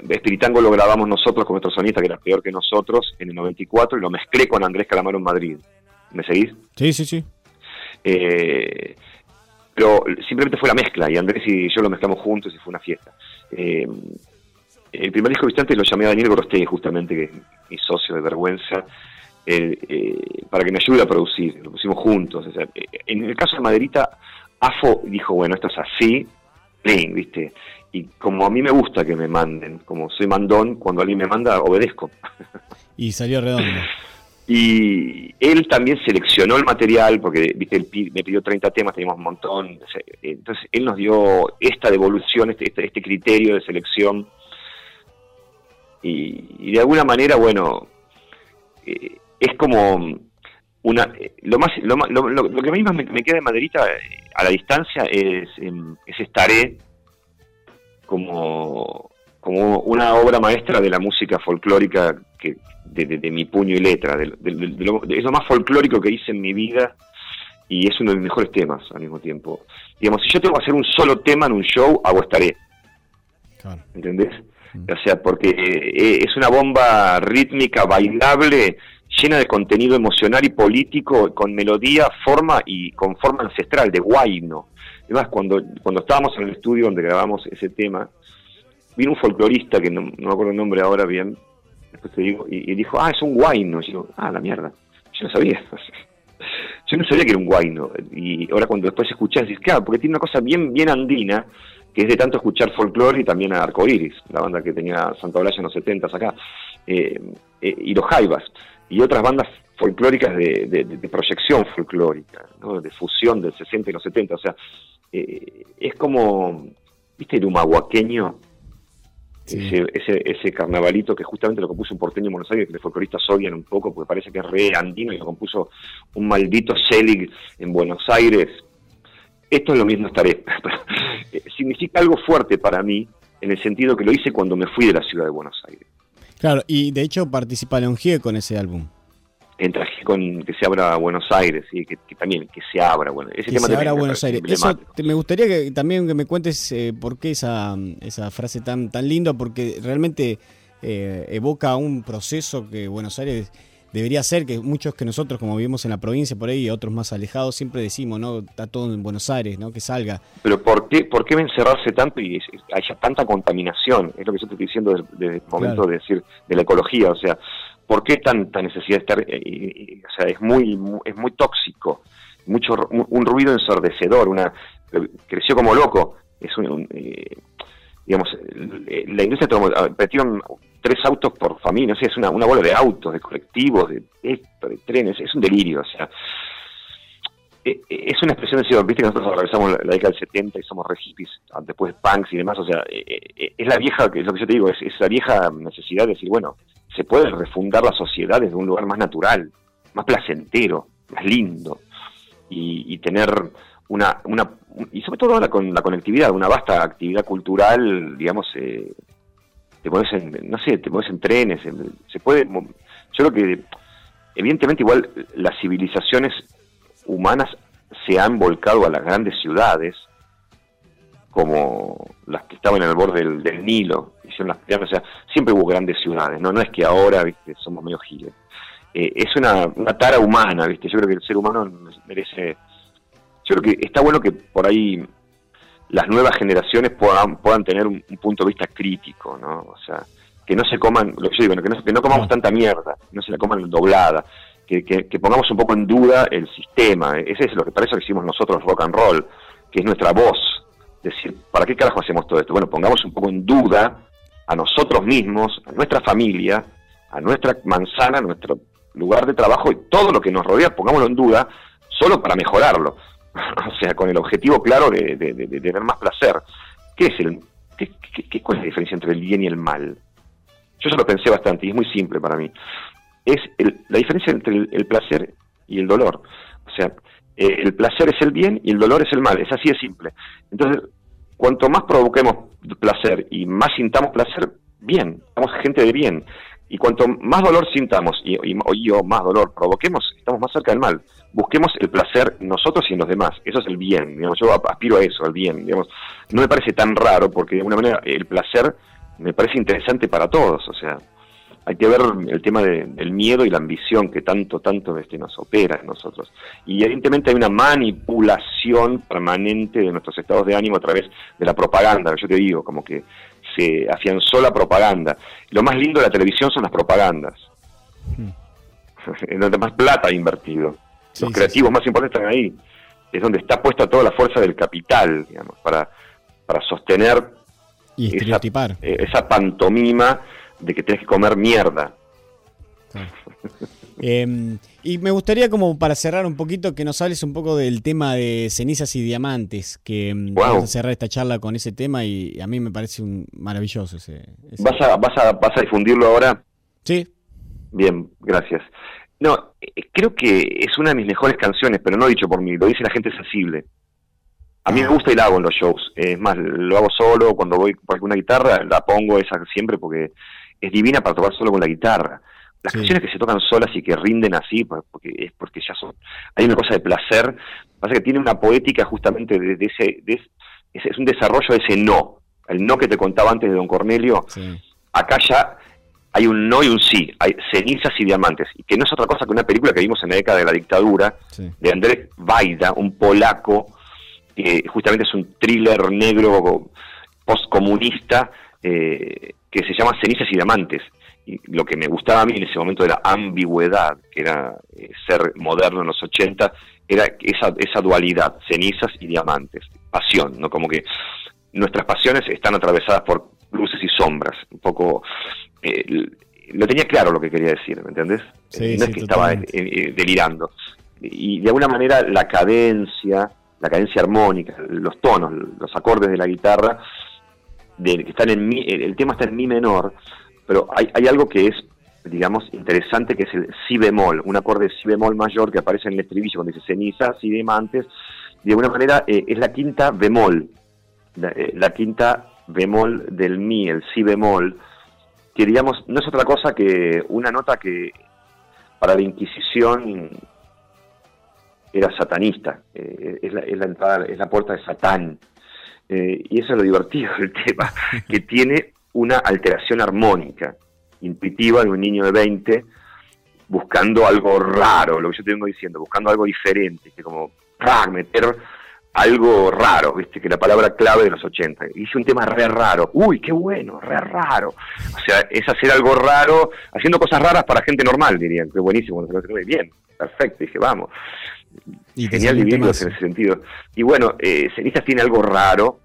Espiritango lo grabamos nosotros con nuestro sonista, que era peor que nosotros, en el 94, y lo mezclé con Andrés Calamaro en Madrid. ¿Me seguís? Sí, sí, sí. Eh, pero simplemente fue la mezcla y Andrés y yo lo mezclamos juntos y fue una fiesta. Eh, el primer disco visitante lo llamé a Daniel Gorostegui, justamente, que es mi socio de vergüenza, eh, eh, para que me ayude a producir. Lo pusimos juntos. o sea, eh, en el caso de Maderita, AFO dijo, bueno, esto es así, plin, ¿viste? Y como a mí me gusta que me manden, como soy mandón, cuando alguien me manda, obedezco. Y salió redondo. Y él también seleccionó el material, porque viste, él me pidió 30 temas, teníamos un montón. Entonces él nos dio esta devolución, este, este, este criterio de selección. Y, y de alguna manera, bueno, eh, es como una eh, lo más lo, lo, lo- que a mí más me, me queda de Maderita eh, a la distancia es, em, es Estaré como, como una obra maestra de la música folclórica que de, de- de mi puño y letra, de, lo, es lo más folclórico que hice en mi vida y es uno de mis mejores temas al mismo tiempo. Digamos, si yo tengo que hacer un solo tema en un show, hago estaré. ¿Entendés? O sea, porque eh, es una bomba rítmica, bailable, llena de contenido emocional y político, con melodía, forma y con forma ancestral, de guayno. Además, cuando, cuando estábamos en el estudio donde grabamos ese tema, vino un folclorista, que no, no me acuerdo el nombre ahora bien, después te digo, y, dijo, ah, es un guayno. Y yo, ah, la mierda, yo no sabía. Yo no sabía que era un guayno. Y ahora cuando después escuchás, dices, claro, porque tiene una cosa bien, bien andina, que es de tanto escuchar folclore y también a Arcoiris, la banda que tenía Santa Olalla en los 70 acá, eh, eh, y los Jaivas, y otras bandas folclóricas de, de- de proyección folclórica, ¿no? de fusión del 60 y los 70. O sea, eh, es como, ¿viste el humahuaqueño? Ese, ese, ese carnavalito que justamente lo compuso un porteño en Buenos Aires, que los folcloristas odian un poco porque parece que es re andino y lo compuso un maldito Selig en Buenos Aires. Esto es lo mismo estaré. Eh, Significa algo fuerte para mí en el sentido que lo hice cuando me fui de la ciudad de Buenos Aires. Claro, y de hecho participa León Gieco con ese álbum. Entra con que se abra Buenos Aires, ¿sí? que, que también que se abra. Bueno, ese Que tema se abra Buenos Aires. Eso te- me gustaría que también que me cuentes eh, por qué esa, esa frase tan, tan linda, porque realmente eh, evoca un proceso que Buenos Aires debería ser, que muchos que nosotros, como vivimos en la provincia por ahí y otros más alejados, siempre decimos, ¿no? Está todo en Buenos Aires, ¿no? Que salga. Pero ¿por qué, ¿por qué encerrarse tanto y haya tanta contaminación? Es lo que yo te estoy diciendo desde, desde el momento Claro. de decir de la ecología. O sea, ¿por qué tanta necesidad de estar? eh, o sea, es muy, mu- es muy tóxico. Mucho, un, ruido ensordecedor. Una, eh, creció como loco. Es un, eh, digamos, eh, la industria ah, metieron tres autos por familia, no sé, es una, una bola de autos, de colectivos, de esto, de trenes, es un delirio, o sea, es una expresión de decir, viste que nosotros atravesamos la, década del 70 y somos re hippies, ah, después punks y demás, o sea, es la vieja, es lo que yo te digo, es, es la vieja necesidad de decir, bueno, se puede refundar la sociedad desde un lugar más natural, más placentero, más lindo, y, y tener una, una, y sobre todo la, con la conectividad, una vasta actividad cultural, digamos, eh, te pones en, no sé, te pones en trenes, en- se puede, yo creo que evidentemente igual las civilizaciones humanas se han volcado a las grandes ciudades, como las que estaban en el borde del, del Nilo, hicieron las pirámides, o sea, siempre hubo grandes ciudades, no, no es que ahora, viste, somos medio giles. Eh, es una, una tara humana, viste, yo creo que el ser humano merece, yo creo que está bueno que por ahí las nuevas generaciones puedan, puedan tener un, un punto de vista crítico, ¿no? O sea, que no se coman, lo que yo digo, que no, que no comamos tanta mierda, no se la coman doblada, que, que, que pongamos un poco en duda el sistema, ese es lo que para eso hicimos nosotros rock and roll, que es nuestra voz, decir, ¿para qué carajo hacemos todo esto? Bueno, pongamos un poco en duda a nosotros mismos, a nuestra familia, a nuestra manzana, a nuestro lugar de trabajo y todo lo que nos rodea, pongámoslo en duda, solo para mejorarlo. o sea, con el objetivo claro de, tener más placer. ¿Qué es el, qué- cuál es la diferencia entre el bien y el mal? Yo ya lo pensé bastante y es muy simple para mí. Es el- la diferencia entre el, el placer y el dolor. O sea, eh, el placer es el bien y el dolor es el mal. Es así de simple. Entonces, cuanto más provoquemos placer y más sintamos placer, bien, estamos gente de bien. Y cuanto más dolor sintamos y, y, más dolor provoquemos, estamos más cerca del mal. Busquemos el placer nosotros y en los demás. Eso es el bien. Yo aspiro a eso, al bien. Digamos, no me parece tan raro porque de alguna manera el placer me parece interesante para todos. O sea, hay que ver el tema de- del miedo y la ambición que tanto, tanto este, nos opera en nosotros. Y evidentemente hay una manipulación permanente de nuestros estados de ánimo a través de la propaganda, yo te digo, como que se afianzó la propaganda. Lo más lindo de la televisión son las propagandas. en donde más plata ha invertido. Los creativos más importantes están ahí. Es donde está puesta toda la fuerza del capital, digamos, para, para sostener Y esa, estereotipar. eh, esa pantomima de que tienes que comer mierda. Eh, y me gustaría como para cerrar un poquito que nos hables un poco del tema de cenizas y diamantes, que mm, Wow. vamos a cerrar esta charla con ese tema y a mí me parece un maravilloso ese. ese- ¿Vas a, vas, a, ¿Vas a difundirlo ahora? Sí. Bien, gracias. No, eh, creo que es una de mis mejores canciones, pero no dicho por mí, lo dice la gente sensible. A mí me gusta y la hago en los shows. Es más, lo hago solo, cuando voy con alguna guitarra, la pongo esa siempre porque es divina para tocar solo con la guitarra. Las canciones que se tocan solas y que rinden así, porque es porque ya son, hay una cosa de placer, pasa que tiene una poética justamente de, de ese, de ese- es, un desarrollo de ese no, el no que te contaba antes de Don Cornelio, acá ya hay un no y un sí, hay cenizas y diamantes, y que no es otra cosa que una película que vimos en la década de la dictadura, de Andrés Vaida, un polaco, que justamente es un thriller negro postcomunista eh, que se llama Cenizas y Diamantes. Y lo que me gustaba a mí en ese momento de la ambigüedad, que era eh, ser moderno en los 80, era esa, esa dualidad, cenizas y diamantes, pasión, ¿no? Como que nuestras pasiones están atravesadas por luces y sombras, un poco... eh, lo tenía claro lo que quería decir, ¿me entendés? Sí, Eh, no sí, es que estaba totalmente. eh, delirando. Y de alguna manera la cadencia, la cadencia armónica, los tonos, los acordes de la guitarra, están en mi, el, tema está en mi menor, pero hay, algo que es, digamos, interesante, que es el si bemol, un acorde de si bemol mayor que aparece en el estribillo cuando dice cenizas y diamantes, de alguna manera eh, es la quinta bemol, la, eh, la quinta bemol del mi, el si bemol, que digamos, no es otra cosa que una nota que para la Inquisición era satanista, eh, es la entrada, es la puerta de Satán. Eh, y eso es lo divertido del tema, que tiene una alteración armónica, intuitiva de un niño de 20 buscando algo raro, lo que yo te vengo diciendo, buscando algo diferente, que como meter algo raro, viste, que la palabra clave de los 80. Hice un tema re raro, uy, qué bueno, re raro. O sea, es hacer algo raro, haciendo cosas raras para gente normal, dirían, qué buenísimo, bien, perfecto, dije, vamos. Y Genial temazo. en ese sentido. Y bueno, eh, Cenizas tiene algo raro,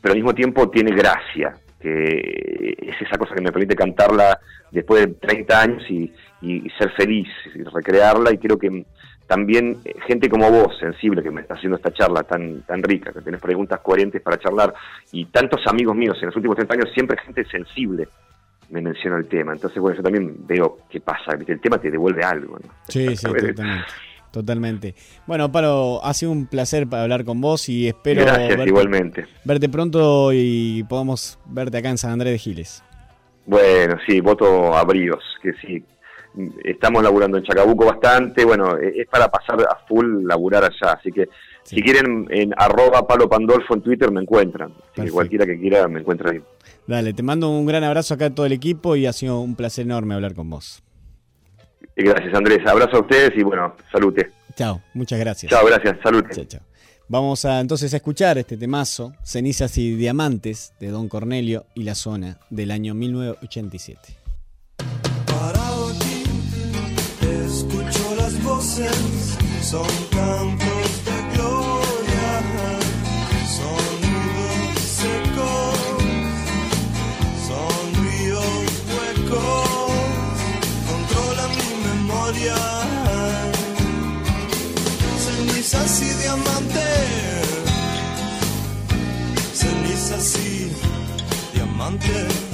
pero al mismo tiempo tiene gracia, que es esa cosa que me permite cantarla después de 30 años y, y- ser feliz, y recrearla, y creo que también eh, gente como vos, sensible, que me está haciendo esta charla tan, tan rica, que tenés preguntas coherentes para charlar, y tantos amigos míos en los últimos 30 años, siempre gente sensible me menciona el tema. Entonces, bueno, yo también veo qué pasa, el tema te devuelve algo. ¿no? Sí, sí, totalmente. Totalmente. Bueno, Pablo, ha sido un placer para hablar con vos y espero Gracias, verte, igualmente. verte pronto y podamos verte acá en San Andrés de Giles. Bueno, sí, voto a bríos, que sí. Estamos laburando en Chacabuco bastante, bueno, eh, es para pasar a full laburar allá, así que si quieren en arroba Palo Pandolfo en Twitter me encuentran, así que cualquiera que quiera me encuentra ahí. Dale, te mando un gran abrazo acá a todo el equipo y ha sido un placer enorme hablar con vos. Gracias Andrés, abrazo a ustedes y bueno, salute. Chao, muchas gracias. Chao, gracias, salute. Chao, chao. Vamos a entonces a escuchar este temazo, Cenizas y Diamantes, de Don Cornelio y la zona del año 1987. Parado aquí, escucho las voces, son cantos de gloria, sonidos secos, son ríos huecos, cenizas y diamantes, cenizas y diamantes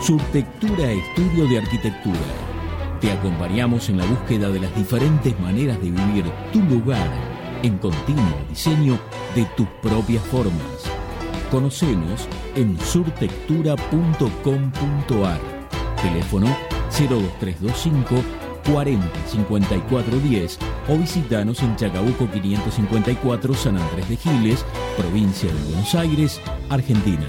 Surtectura Estudio de Arquitectura. Te acompañamos en la búsqueda de las diferentes maneras de vivir tu lugar en continuo diseño de tus propias formas. Conocenos en surtectura.com.ar. Teléfono 02325 40 54 10 o visitanos en Chacabuco 554 San Andrés de Giles, provincia de Buenos Aires, Argentina.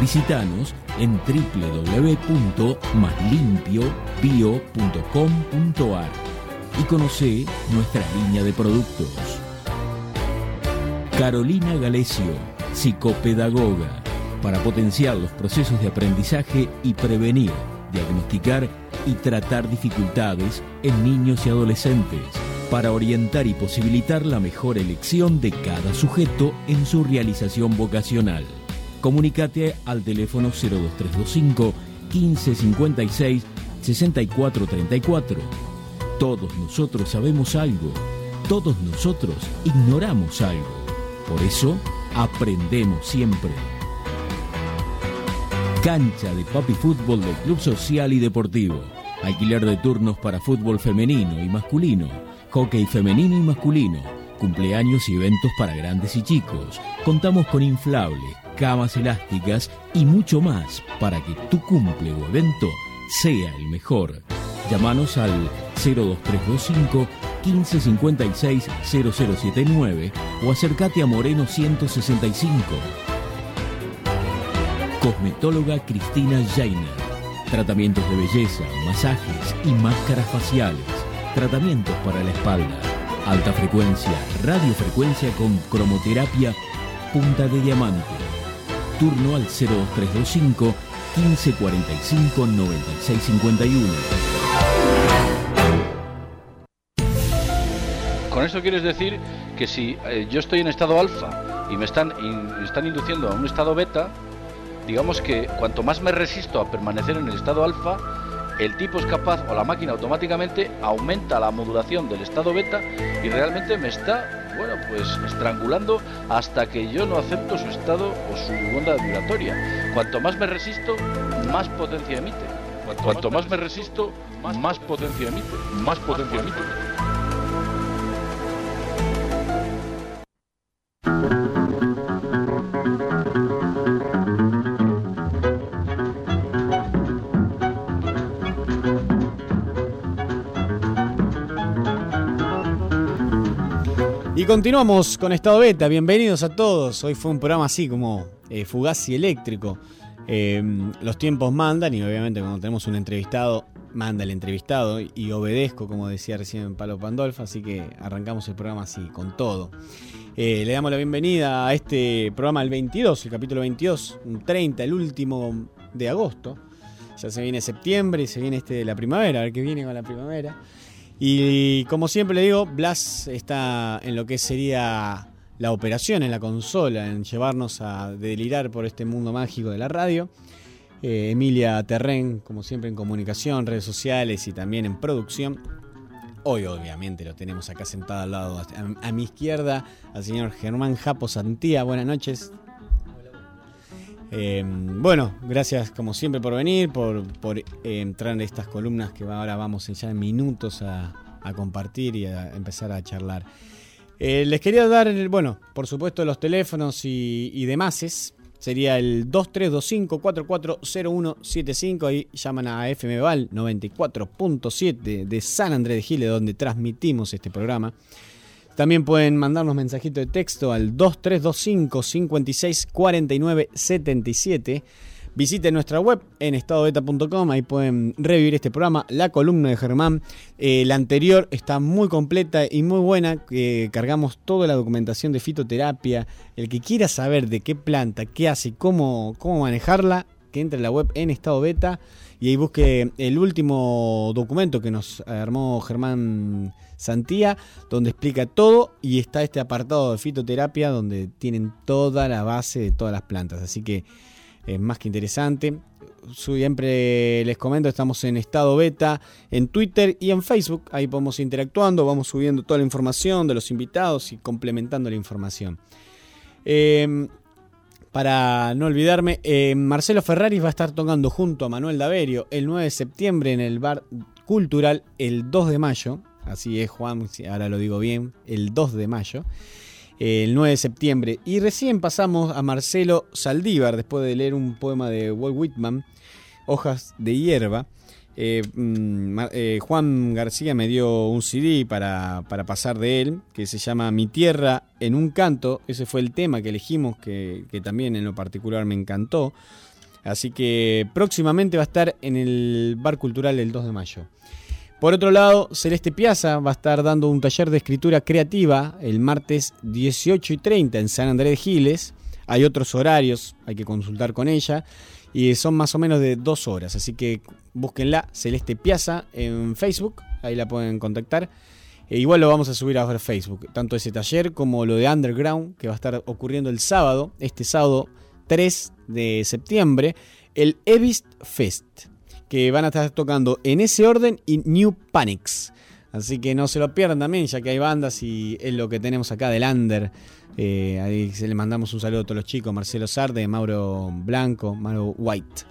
Visítanos en www.maslimpiobio.com.ar y conoce nuestra línea de productos. Carolina Galecio, psicopedagoga, para potenciar los procesos de aprendizaje y prevenir, diagnosticar y tratar dificultades en niños y adolescentes, para orientar y posibilitar la mejor elección de cada sujeto en su realización vocacional. Comunícate al teléfono 02325 1556 6434. Todos nosotros sabemos algo, todos nosotros ignoramos algo. Por eso, aprendemos siempre. Cancha de Papi Fútbol del Club Social y Deportivo. Alquiler de turnos para fútbol femenino y masculino, hockey femenino y masculino, cumpleaños y eventos para grandes y chicos. Contamos con inflables, camas elásticas y mucho más para que tu cumple o evento sea el mejor. Llámanos al 02325 1556 0079 o acércate a Moreno 165. Cosmetóloga Cristina Jainer. Tratamientos de belleza, masajes y máscaras faciales. Tratamientos para la espalda. Alta frecuencia, radiofrecuencia con cromoterapia punta de diamante. Turno al 02325 1545 9651. Con eso quieres decir que si eh, yo estoy en estado alfa y me están, están induciendo a un estado beta, digamos que cuanto más me resisto a permanecer en el estado alfa, el tipo es capaz o la máquina automáticamente aumenta la modulación del estado beta y realmente me está, bueno, pues estrangulando hasta que yo no acepto su estado o su onda vibratoria. Cuanto más me resisto, más potencia emite. Cuanto, más me resisto, más, potencia emite. Más potencia emite. Continuamos con Estado Beta, bienvenidos a todos. Hoy fue un programa así como eh, fugaz y eléctrico. Eh, los tiempos mandan y obviamente cuando tenemos un entrevistado, manda el entrevistado y obedezco, como decía recién Palo Pandolfa, así que arrancamos el programa así, con todo. Eh, le damos la bienvenida a este programa el 22, el capítulo 22, un 30, el último de agosto. Ya se viene septiembre y se viene este la primavera, a ver qué viene con la primavera. Y como siempre le digo, Blas está en lo que sería la operación en la consola, en llevarnos a delirar por este mundo mágico de la radio. Eh, Emilia Terren, como siempre en comunicación, redes sociales y también en producción. Hoy obviamente lo tenemos acá sentado al lado, a, a mi izquierda, al señor Germán Japo Santía. Buenas noches. Eh, bueno, gracias como siempre por venir, por, eh, entrar en estas columnas que ahora vamos ya en minutos a, compartir y a empezar a charlar. Eh, les quería dar, bueno, por supuesto los teléfonos y, y demás. Sería el 2325-440175. Ahí llaman a FM Val 94.7 de San Andrés de Giles, donde transmitimos este programa. También pueden mandarnos mensajitos de texto al 2325 56 49 77. Visiten nuestra web en estadobeta.com, ahí pueden revivir este programa, la columna de Germán. Eh, la anterior está muy completa y muy buena, que cargamos toda la documentación de fitoterapia. El que quiera saber de qué planta, qué hace cómo, cómo manejarla, que entre a la web en estado beta y ahí busque el último documento que nos armó Germán Santía, donde explica todo y está este apartado de fitoterapia donde tienen toda la base de todas las plantas. Así que es más que interesante. Siempre les comento, estamos en estado beta en Twitter y en Facebook. Ahí podemos interactuando, vamos subiendo toda la información de los invitados y complementando la información. Eh, para no olvidarme, eh, Marcelo Ferrari va a estar tocando junto a Manuel Daverio el 9 de septiembre en el Bar Cultural el 2 de mayo. Así es, Juan, ahora lo digo bien, el 2 de mayo. El 9 de septiembre. Y recién pasamos a Marcelo Saldívar después de leer un poema de Walt Whitman, Hojas de Hierba. Eh, mm, eh, Juan García me dio un CD para, para pasar de él, que se llama Mi Tierra en un canto. Ese fue el tema que elegimos, que, que también en lo particular me encantó. Así que próximamente va a estar en el Bar Cultural el 2 de mayo. Por otro lado, Celeste Piazza va a estar dando un taller de escritura creativa el martes 18 y 30 en San Andrés de Giles. Hay otros horarios, hay que consultar con ella. Y son más o menos de dos horas. Así que búsquenla, Celeste Piazza, en Facebook. Ahí la pueden contactar. E igual lo vamos a subir a Facebook. Tanto ese taller como lo de Underground, que va a estar ocurriendo el sábado, este sábado 3 de septiembre, el Evist Fest. Que van a estar tocando en ese orden y New Panics. Así que no se lo pierdan también, ya que hay bandas y es lo que tenemos acá del Under. Eh, ahí se le mandamos un saludo a todos los chicos, Marcelo Sarde, Mauro Blanco, Mauro White.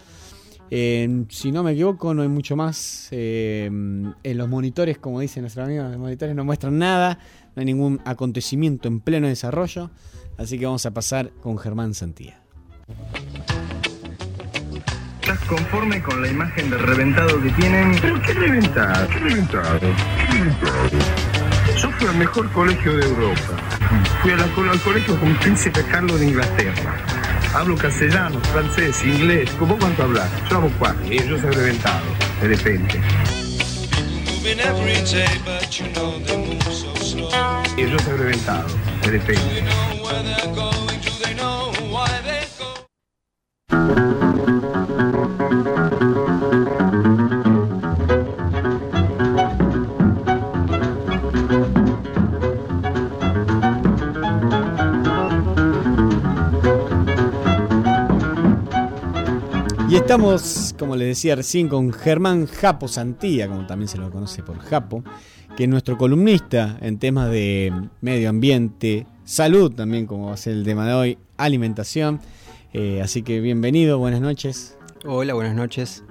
Eh, si no me equivoco, no hay mucho más. Eh, en los monitores, como dice nuestro amigo, los monitores no muestran nada, no hay ningún acontecimiento en pleno desarrollo. Así que vamos a pasar con Germán Santía. ¿Estás conforme con la imagen de reventado que tienen? ¿Pero qué reventado? ¿Qué reventado? ¿Qué reventado? Yo fui al mejor colegio de Europa. Fui a la- al colegio con Príncipe Carlos de Inglaterra. Hablo castellano, francés, inglés. ¿Cómo cuánto hablas? Yo hablo cuatro. Y yo soy reventado, de repente. Moving every day, but you know Y estamos, como les decía recién, con Germán Japo Santía, como también se lo conoce por Japo, que es nuestro columnista en temas de medio ambiente, salud también, como va a ser el tema de hoy, alimentación. Eh, así que bienvenido, buenas noches. Hola, buenas noches.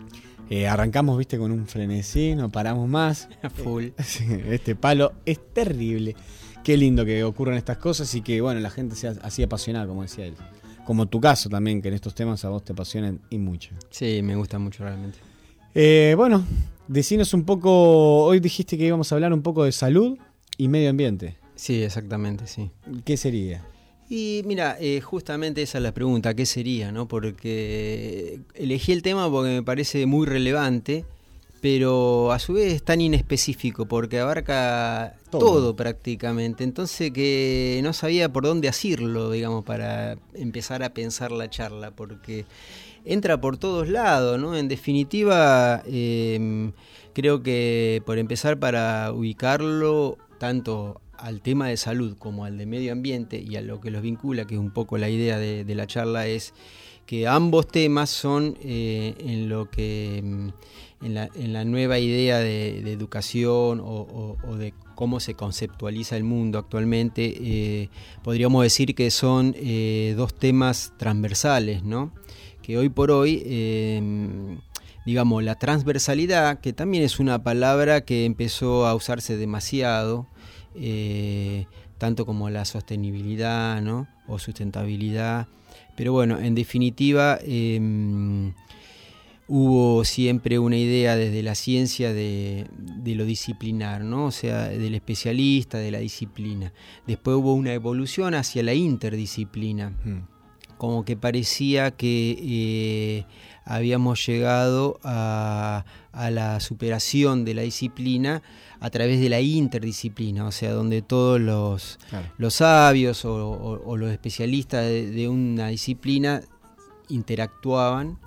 Eh, arrancamos, viste, con un frenesí, no paramos más. Full. Sí, Este palo es terrible. Qué lindo que ocurran estas cosas y que, bueno, la gente sea así apasionada, como decía él. Como tu caso también, que en estos temas a vos te apasionan y mucho. Sí, me gusta mucho realmente. Eh, bueno, decinos un poco, hoy dijiste que íbamos a hablar un poco de salud y medio ambiente. Sí, exactamente, sí. ¿Qué sería? Y mira, eh, justamente esa es la pregunta, ¿qué sería? no? Porque elegí el tema porque me parece muy relevante pero a su vez es tan inespecífico porque abarca todo, Todo. prácticamente. Entonces que no sabía por dónde asirlo, digamos, para empezar a pensar la charla, porque entra por todos lados, ¿no? En definitiva, eh, creo que por empezar para ubicarlo tanto al tema de salud como al de medio ambiente y a lo que los vincula, que es un poco la idea de, de la charla, es que ambos temas son eh, en lo que mm, en la, nueva idea de, educación o, de cómo se conceptualiza el mundo actualmente, eh, podríamos decir que son eh, dos temas transversales, ¿no? Que hoy por hoy, eh, digamos, la transversalidad, que también es una palabra que empezó a usarse demasiado, eh, tanto como la sostenibilidad, ¿no? O sustentabilidad. Pero bueno, en definitiva, em, hubo siempre una idea desde la ciencia de, de lo disciplinar, ¿no? O sea, del especialista, de la disciplina. Después hubo una evolución hacia la interdisciplina. Como que parecía que eh, habíamos llegado a, a la superación de la disciplina a través de la interdisciplina, o sea, donde todos los, Claro. los sabios o, o- o los especialistas de, de una disciplina interactuaban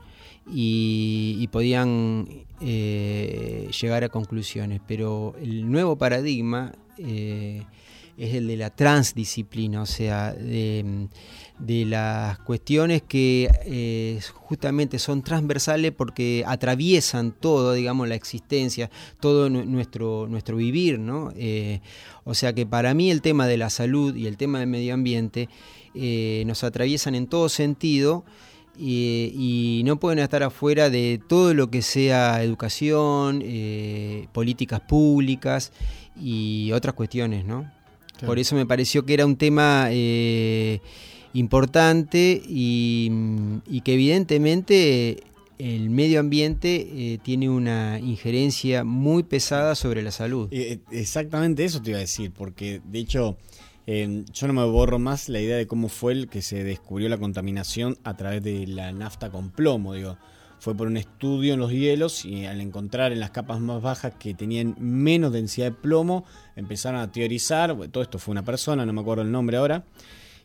y, y podían eh, llegar a conclusiones. Pero el nuevo paradigma eh, es el de la transdisciplina, o sea, de, las cuestiones que eh, justamente son transversales porque atraviesan todo, digamos, la existencia, todo nu- nuestro, nuestro vivir, ¿no? O sea que para mí el tema de la salud y el tema del medio ambiente nos atraviesan en todo sentido y, y no pueden estar afuera de todo lo que sea educación, eh, políticas públicas y otras cuestiones, ¿no? Claro. Por eso me pareció que era un tema eh, importante y, y que evidentemente el medio ambiente eh, tiene una injerencia muy pesada sobre la salud. Exactamente eso te iba a decir, porque de hecho eh, yo no me borro más la idea de cómo fue el que se descubrió la contaminación a través de la nafta con plomo, digo. Fue por un estudio en los hielos y al encontrar en las capas más bajas que tenían menos densidad de plomo, empezaron a teorizar, todo esto fue una persona, no me acuerdo el nombre ahora,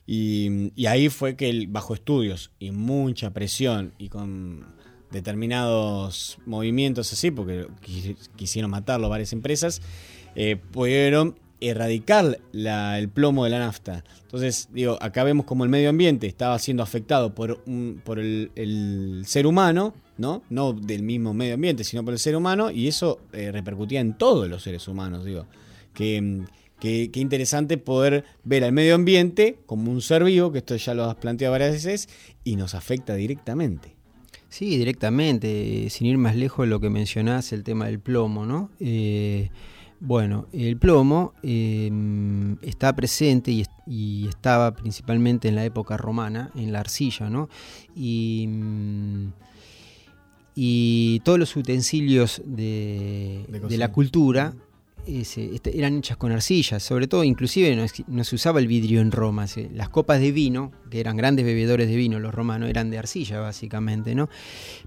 y, ahí fue que el- bajo estudios y mucha presión y con determinados movimientos así, porque qui- quisieron matarlo varias empresas, eh, pudieron erradicar el plomo de la nafta. Entonces, digo, acá vemos como el medio ambiente estaba siendo afectado por, por el, ser humano, ¿no? No del mismo medio ambiente, sino por el ser humano, y eso eh, repercutía en todos los seres humanos, digo. Que, que- que interesante poder ver al medio ambiente como un ser vivo, que esto ya lo has planteado varias veces, y nos afecta directamente. Sí, directamente, sin ir más lejos lo que mencionás, el tema del plomo, ¿no? Eh, bueno, el plomo eh, está presente y, est- y estaba principalmente en la época romana, en la arcilla, ¿no? Y, y todos los utensilios de, De de cocina. la cultura eh, este- eran hechas con arcilla, sobre todo, inclusive no, se usaba el vidrio en Roma. las copas de vino, que eran grandes bebedores de vino los romanos, eran de arcilla básicamente, ¿no?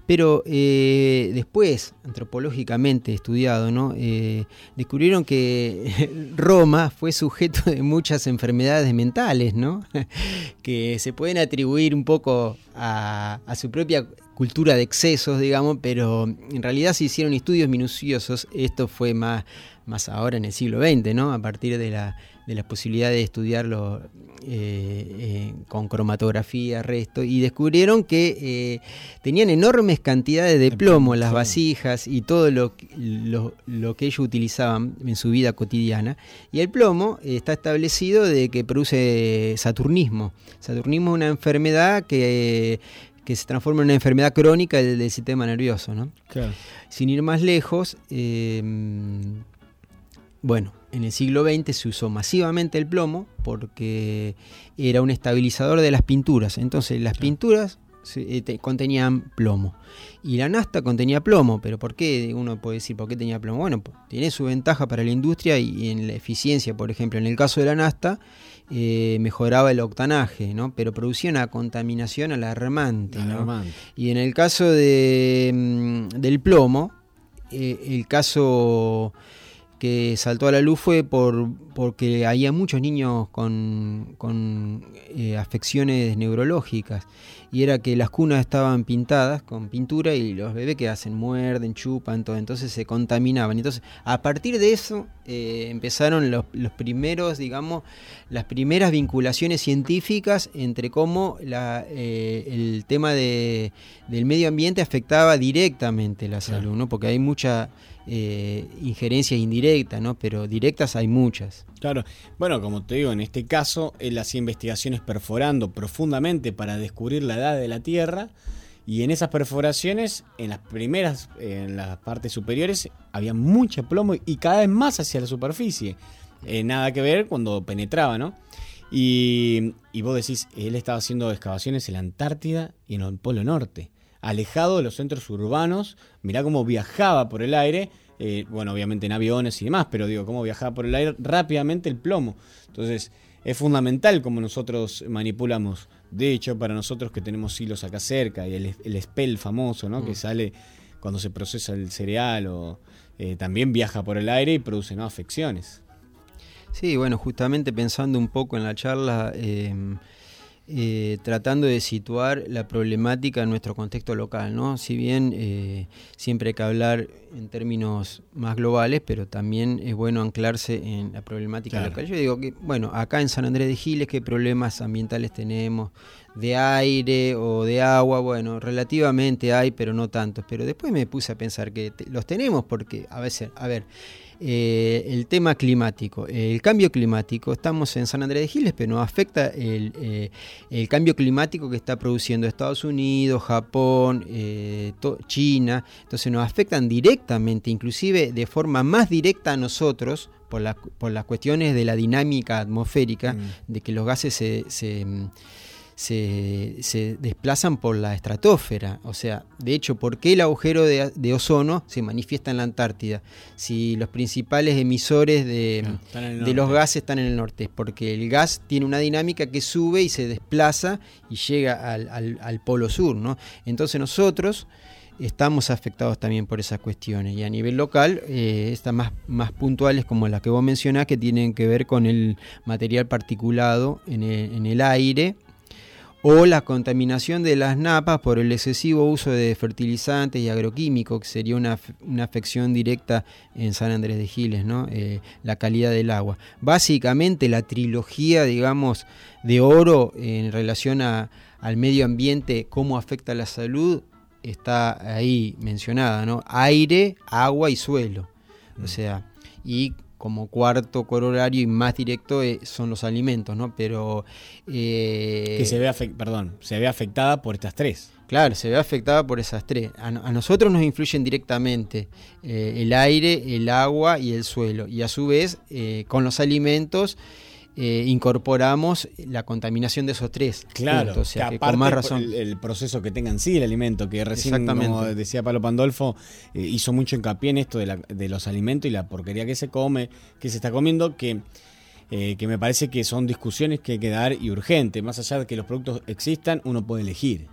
Pero eh, después, antropológicamente estudiado. Eh, descubrieron que Roma fue sujeto de muchas enfermedades mentales, ¿no? que se pueden atribuir un poco a, a su propia cultura de excesos, digamos, pero en realidad se hicieron estudios minuciosos. Esto fue más, más ahora en el siglo XX, ¿no? A partir de la, de la posibilidad de estudiarlo eh, eh, con cromatografía, resto, y descubrieron que eh, tenían enormes cantidades de plomo las vasijas y todo lo, que- lo, lo que ellos utilizaban en su vida cotidiana. Y el plomo está establecido de que produce saturnismo. Saturnismo es una enfermedad que, que se transforma en una enfermedad crónica del, del sistema nervioso, ¿no? Claro. Sin ir más lejos, eh, bueno, en el siglo XX se usó masivamente el plomo porque era un estabilizador de las pinturas. Entonces las pinturas eh, te- contenían plomo. Y la nafta contenía plomo, pero ¿por qué? Uno puede decir, ¿por qué tenía plomo? Bueno, tiene su ventaja para la industria y en la eficiencia, por ejemplo. En el caso de la nafta, eh, mejoraba el octanaje, ¿no? Pero producía una contaminación alarmante. ¿no? Alarmante. Y en el caso de, mm, del plomo, eh, el caso que saltó a la luz fue por porque había muchos niños con, con eh, afecciones neurológicas y era que las cunas estaban pintadas con pintura y los bebés que hacen muerden, chupan, todo, entonces se contaminaban. Entonces, a partir de eso eh, empezaron los, los, primeros, digamos, las primeras vinculaciones científicas entre cómo la, eh, el tema de, del medio ambiente afectaba directamente la salud, ¿no? Porque hay mucha eh, injerencias indirectas, ¿no? Pero directas hay muchas. Claro, bueno, como te digo, en este caso él hacía investigaciones perforando profundamente para descubrir la edad de la Tierra y en esas perforaciones, en las primeras, en las partes superiores, había mucho plomo y cada vez más hacia la superficie. Eh, nada que ver cuando penetraba, ¿no? Y, y vos decís, él estaba haciendo excavaciones en la Antártida y en el Polo Norte alejado de los centros urbanos, mirá cómo viajaba por el aire, eh, bueno, obviamente en aviones y demás, pero digo, cómo viajaba por el aire rápidamente el plomo. Entonces, es fundamental cómo nosotros manipulamos. De hecho, para nosotros que tenemos hilos acá cerca, y el, el spell famoso, ¿no? Que Mm. sale cuando se procesa el cereal, o eh, también viaja por el aire y produce ¿no? afecciones. Sí, bueno, justamente pensando un poco en la charla, eh, eh, tratando de situar la problemática en nuestro contexto local, ¿no? Si bien eh, siempre hay que hablar en términos más globales, pero también es bueno anclarse en la problemática Claro. local. Yo digo que, bueno, acá en San Andrés de Giles, ¿qué problemas ambientales tenemos? De aire o de agua, bueno, relativamente hay, pero no tantos. Pero después me puse a pensar que te- los tenemos porque, a veces, a ver, eh, el tema climático. El cambio climático, estamos en San Andrés de Giles, pero nos afecta el, eh, el cambio climático que está produciendo Estados Unidos, Japón, eh, China. Entonces nos afectan directamente, inclusive de forma más directa a nosotros, por, la- por las cuestiones de la dinámica atmosférica, de que los gases se... se, mm, se, se desplazan por la estratosfera. O sea, de hecho, ¿por qué el agujero de, de ozono se manifiesta en la Antártida? Si los principales emisores de, los gases están en el norte, es porque el gas tiene una dinámica que sube y se desplaza y llega al, al- al polo sur, ¿no? Entonces nosotros estamos afectados también por esas cuestiones y a nivel local eh, están más, más puntuales como las que vos mencionás que tienen que ver con el material particulado en el, en el aire o la contaminación de las napas por el excesivo uso de fertilizantes y agroquímicos, que sería una, una afección directa en San Andrés de Giles, ¿no? Eh, la calidad del agua. Básicamente la trilogía, digamos, de oro en relación a- al medio ambiente, cómo afecta la salud, está ahí mencionada, ¿no? Aire, agua y suelo. O sea, y como cuarto corolario y más directo eh, son los alimentos, ¿no? Pero... eh, que se ve, perdón, se ve afectada por estas tres. Claro, se ve afectada por esas tres. A, no- a nosotros nos influyen directamente eh, el aire, el agua y el suelo. Y a su vez, con los alimentos, eh, incorporamos la contaminación de esos tres. Claro, puntos. o sea, que que con más razón. El, el proceso que tenga en sí el alimento, que recién, como decía Pablo Pandolfo, eh, hizo mucho hincapié en esto de, la- de los alimentos y la porquería que se come, que se está comiendo, que, eh, que me parece que son discusiones que hay que dar y urgente. Más allá de que los productos existan, uno puede elegir.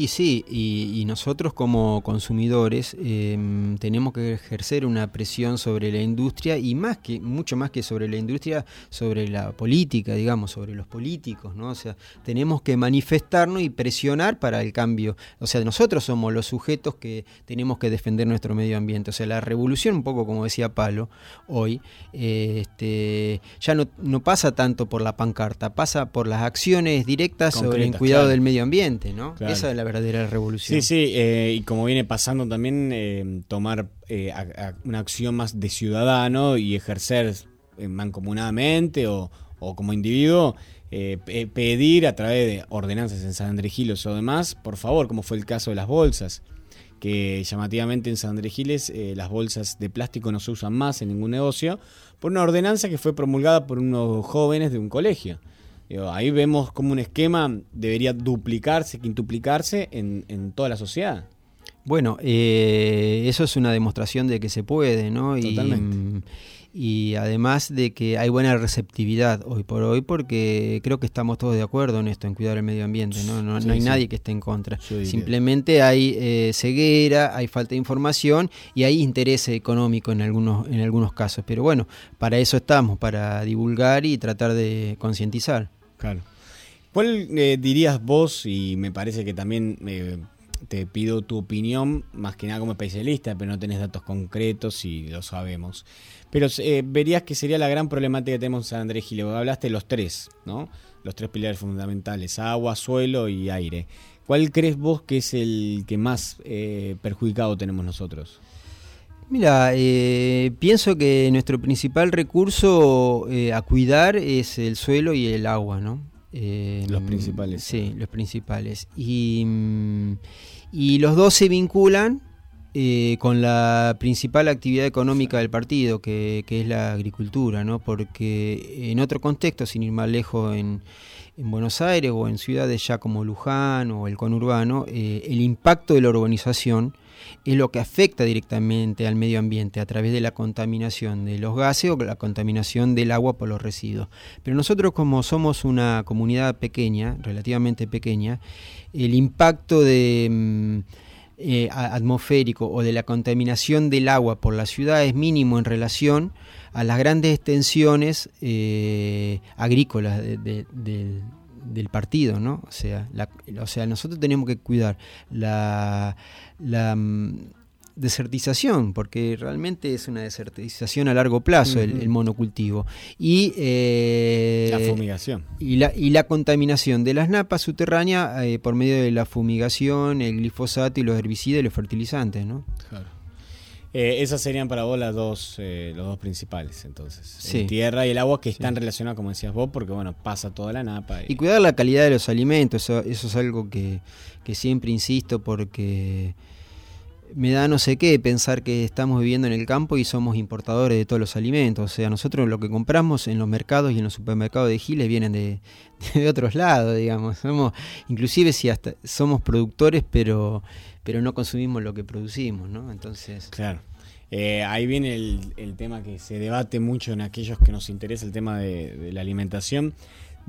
Y sí, y, y nosotros como consumidores eh, tenemos que ejercer una presión sobre la industria y más que, mucho más que sobre la industria, sobre la política, digamos, sobre los políticos, ¿no? O sea, tenemos que manifestarnos y presionar para el cambio. O sea, nosotros somos los sujetos que tenemos que defender nuestro medio ambiente. O sea, la revolución, un poco como decía Palo hoy, eh, este, ya no, no pasa tanto por la pancarta, pasa por las acciones directas sobre el cuidado claro. del medio ambiente, ¿no? Claro. Esa es la verdadera revolución. Sí, sí, eh, y como viene pasando también, eh, tomar eh, una acción más de ciudadano y ejercer eh, mancomunadamente o, o como individuo, eh, pe- pedir a través de ordenanzas en San Andrés o demás, por favor, como fue el caso de las bolsas, que llamativamente en San Andrés eh, las bolsas de plástico no se usan más en ningún negocio, por una ordenanza que fue promulgada por unos jóvenes de un colegio. Ahí vemos como un esquema debería duplicarse, quintuplicarse en, en toda la sociedad. Bueno, eh, eso es una demostración de que se puede, ¿no? Y, Totalmente. mm, y además de que hay buena receptividad hoy por hoy, porque creo que estamos todos de acuerdo en esto, en cuidar el medio ambiente, ¿no? No, no hay sí. nadie que esté en contra. Simplemente hay eh, ceguera, hay falta de información y hay interés económico en algunos, en algunos casos. Pero bueno, para eso estamos, para divulgar y tratar de concientizar. Claro. ¿Cuál eh, dirías vos, y me parece que también eh, te pido tu opinión, más que nada como especialista, pero no tenés datos concretos y lo sabemos, pero eh, verías que sería la gran problemática que tenemos en San Andrés Gil? Hablaste de los tres, ¿no? Los tres pilares fundamentales, agua, suelo y aire. ¿Cuál crees vos que es el que más eh, perjudicado tenemos nosotros? Mira, eh, pienso que nuestro principal recurso eh, a cuidar es el suelo y el agua, ¿no? Eh, Los principales. Sí, los principales. Y, y los dos se vinculan eh, con la principal actividad económica del partido, que, que es la agricultura, ¿no? Porque en otro contexto, sin ir más lejos en, en Buenos Aires o en ciudades ya como Luján o el conurbano, el impacto de la urbanización es lo que afecta directamente al medio ambiente a través de la contaminación de los gases o la contaminación del agua por los residuos. Pero nosotros como somos una comunidad pequeña, relativamente pequeña, el impacto de... mm, eh, atmosférico o de la contaminación del agua por la ciudad es mínimo en relación a las grandes extensiones eh, agrícolas de- de- del partido, ¿no? O sea, la- o sea, nosotros tenemos que cuidar la, la mm, desertización, porque realmente es una desertización a largo plazo el, monocultivo. Y, eh, La fumigación. y la, y la contaminación de las napas subterráneas eh, por medio de la fumigación, el glifosato y los herbicidas y los fertilizantes, ¿no? Claro. Eh, esas serían para vos las dos, eh, los dos principales, entonces. Sí. El tierra y el agua que están relacionados, como decías vos, porque bueno, pasa toda la napa. Y cuidar la calidad de los alimentos, eso, eso es algo que, que siempre insisto porque me da no sé qué pensar que estamos viviendo en el campo y somos importadores de todos los alimentos. O sea, nosotros lo que compramos en los mercados y en los supermercados de Giles vienen de, de otros lados, digamos. Somos, inclusive si hasta somos productores, pero, pero no consumimos lo que producimos, ¿no? Entonces. Claro. Eh, ahí viene el, el tema que se debate mucho en aquellos que nos interesa el tema de, de la alimentación,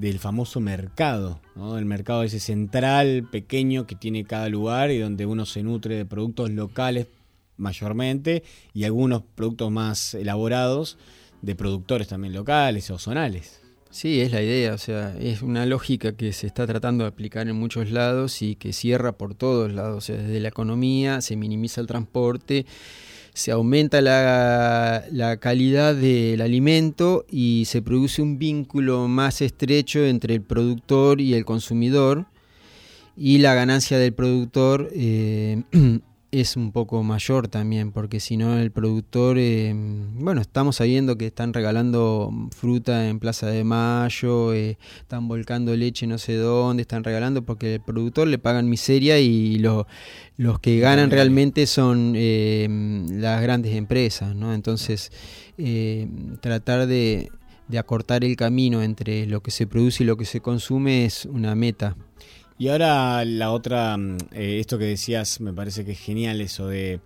del famoso mercado, ¿no? el mercado ese central, pequeño que tiene cada lugar y donde uno se nutre de productos locales mayormente y algunos productos más elaborados de productores también locales o zonales. Sí, es la idea, o sea, es una lógica que se está tratando de aplicar en muchos lados y que cierra por todos lados, o sea, desde la economía se minimiza el transporte, se aumenta la, la calidad del alimento y se produce un vínculo más estrecho entre el productor y el consumidor y la ganancia del productor eh, es un poco mayor también, porque si no el productor, eh, bueno, estamos sabiendo que están regalando fruta en Plaza de Mayo, eh, están volcando leche no sé dónde, están regalando porque el productor le pagan miseria y lo- los que ganan realmente son eh, las grandes empresas, ¿no? Entonces, eh, tratar de, de acortar el camino entre lo que se produce y lo que se consume es una meta. Y ahora la otra, mm, eh, esto que decías, me parece que es genial eso de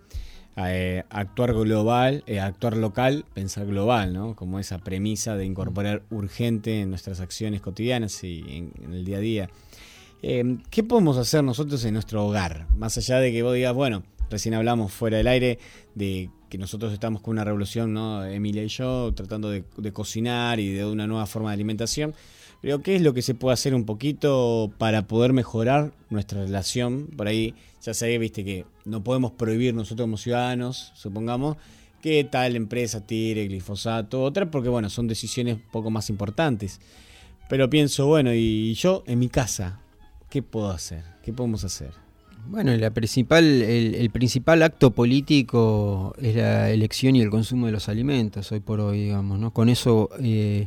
eh, actuar global, eh, actuar local, pensar global, ¿no? Como esa premisa de incorporar urgente en nuestras acciones cotidianas y en, el día a día. Eh, ¿Qué podemos hacer nosotros en nuestro hogar? Más allá de que vos digas, bueno, recién hablamos fuera del aire de que nosotros estamos con una revolución, ¿no? Emilia y yo, tratando de cocinar y de una nueva forma de alimentación. Pero ¿qué es lo que se puede hacer un poquito para poder mejorar nuestra relación? Por ahí ya sé, viste, que no podemos prohibir nosotros como ciudadanos, supongamos, que tal empresa tire glifosato, otra, porque bueno, son decisiones un poco más importantes. Pero pienso, bueno, y yo en mi casa, ¿qué puedo hacer? ¿Qué podemos hacer? Bueno, la principal, el, el principal acto político es la elección y el consumo de los alimentos hoy por hoy, digamos, ¿no? Con eso eh,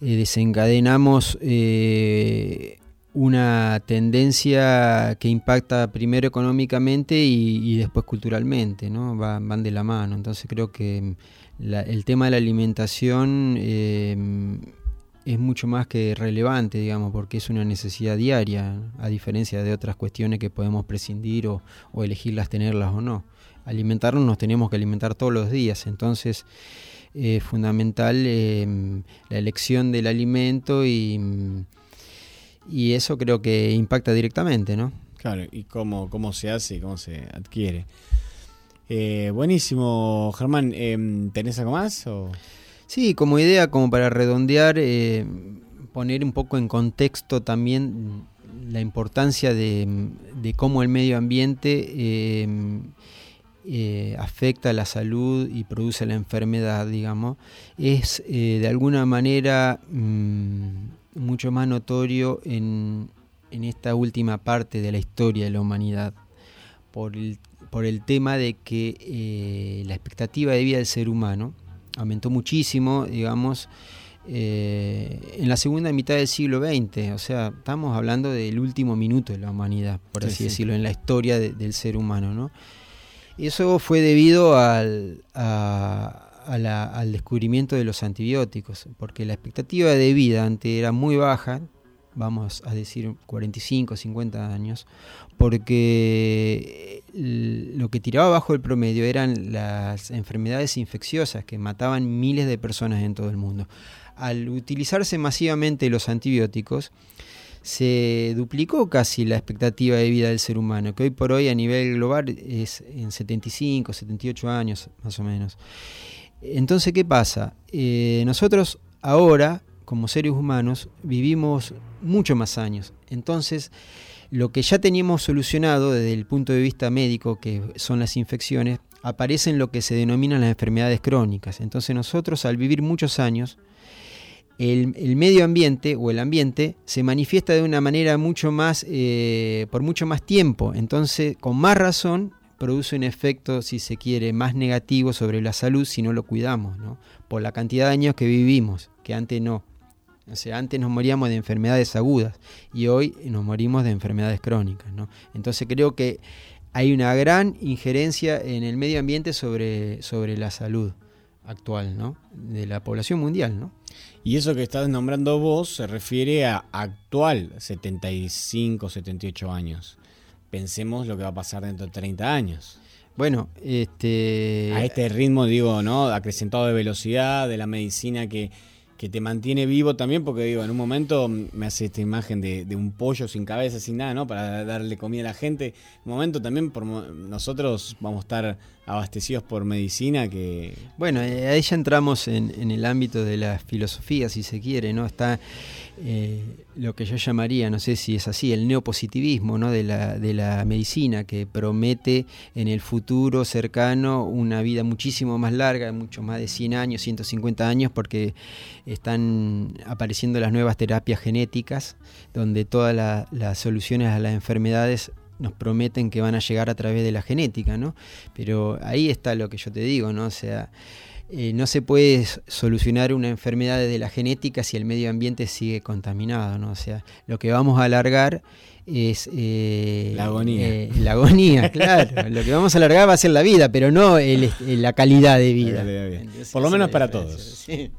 eh, desencadenamos eh, una tendencia que impacta primero económicamente y, después culturalmente, ¿no? Va- van de la mano. Entonces creo que la- el tema de la alimentación eh, es mucho más que relevante, digamos, porque es una necesidad diaria, a diferencia de otras cuestiones que podemos prescindir o, o elegirlas tenerlas o no. Alimentarnos nos tenemos que alimentar todos los días, entonces es fundamental eh, la elección del alimento y, y eso creo que impacta directamente, ¿no? Claro, y cómo, cómo se hace y cómo se adquiere. Eh, buenísimo, Germán. Eh, ¿Tenés algo más? O? Sí, como idea, como para redondear, eh, poner un poco en contexto también la importancia de, de cómo el medio ambiente eh, afecta la salud y produce la enfermedad, digamos, es eh, de alguna manera mmm, mucho más notorio en, en, esta última parte de la historia de la humanidad, por el, por el tema de que eh, la expectativa de vida del ser humano aumentó muchísimo, digamos, eh, en la segunda mitad del siglo XX, o sea, estamos hablando del último minuto de la humanidad, por así sí, decirlo, en la historia de, del ser humano, ¿no? Eso fue debido al, a, a la, al descubrimiento de los antibióticos, porque la expectativa de vida antes era muy baja, vamos a decir 45, 50 años, porque lo que tiraba bajo el promedio eran las enfermedades infecciosas que mataban miles de personas en todo el mundo. Al utilizarse masivamente los antibióticos, se duplicó casi la expectativa de vida del ser humano, que hoy por hoy a nivel global es en 75, 78 años más o menos. Entonces, ¿qué pasa? Eh, nosotros ahora, como seres humanos, vivimos mucho más años. Entonces, lo que ya teníamos solucionado desde el punto de vista médico, que son las infecciones, aparecen lo que se denominan las enfermedades crónicas. Entonces nosotros al vivir muchos años, el, medio ambiente o el ambiente se manifiesta de una manera mucho más, eh, por mucho más tiempo. Entonces, con más razón, produce un efecto, si se quiere, más negativo sobre la salud si no lo cuidamos, ¿no? por la cantidad de años que vivimos, que antes no. O sea, antes nos moríamos de enfermedades agudas y hoy nos morimos de enfermedades crónicas. ¿no? Entonces creo que hay una gran injerencia en el medio ambiente sobre, sobre la salud actual ¿no? de la población mundial. ¿no? Y eso que estás nombrando vos se refiere a actual 75, 78 años. Pensemos lo que va a pasar dentro de 30 años. Bueno, este... A este ritmo, digo, ¿no? Acrecentado de velocidad, de la medicina que que te mantiene vivo también, porque digo, en un momento me hace esta imagen de, de, un pollo sin cabeza, sin nada, ¿no? Para darle comida a la gente. En un momento también por nosotros vamos a estar abastecidos por medicina que... Bueno, ahí ya entramos en, el ámbito de la filosofía, si se quiere, ¿no? Está eh, lo que yo llamaría, no sé si es así, el neopositivismo ¿no? de, la, de la medicina, que promete en el futuro cercano una vida muchísimo más larga, mucho más de 100 años, 150 años, porque están apareciendo las nuevas terapias genéticas, donde todas la, las soluciones a las enfermedades nos prometen que van a llegar a través de la genética, ¿no? Pero ahí está lo que yo te digo, ¿no? O sea, eh, no se puede solucionar una enfermedad desde la genética si el medio ambiente sigue contaminado, ¿no? O sea, lo que vamos a alargar es eh, la agonía. Eh, la agonía, claro. lo que vamos a alargar va a ser la vida, pero no el, la calidad de vida. Por lo menos para todos. Sí.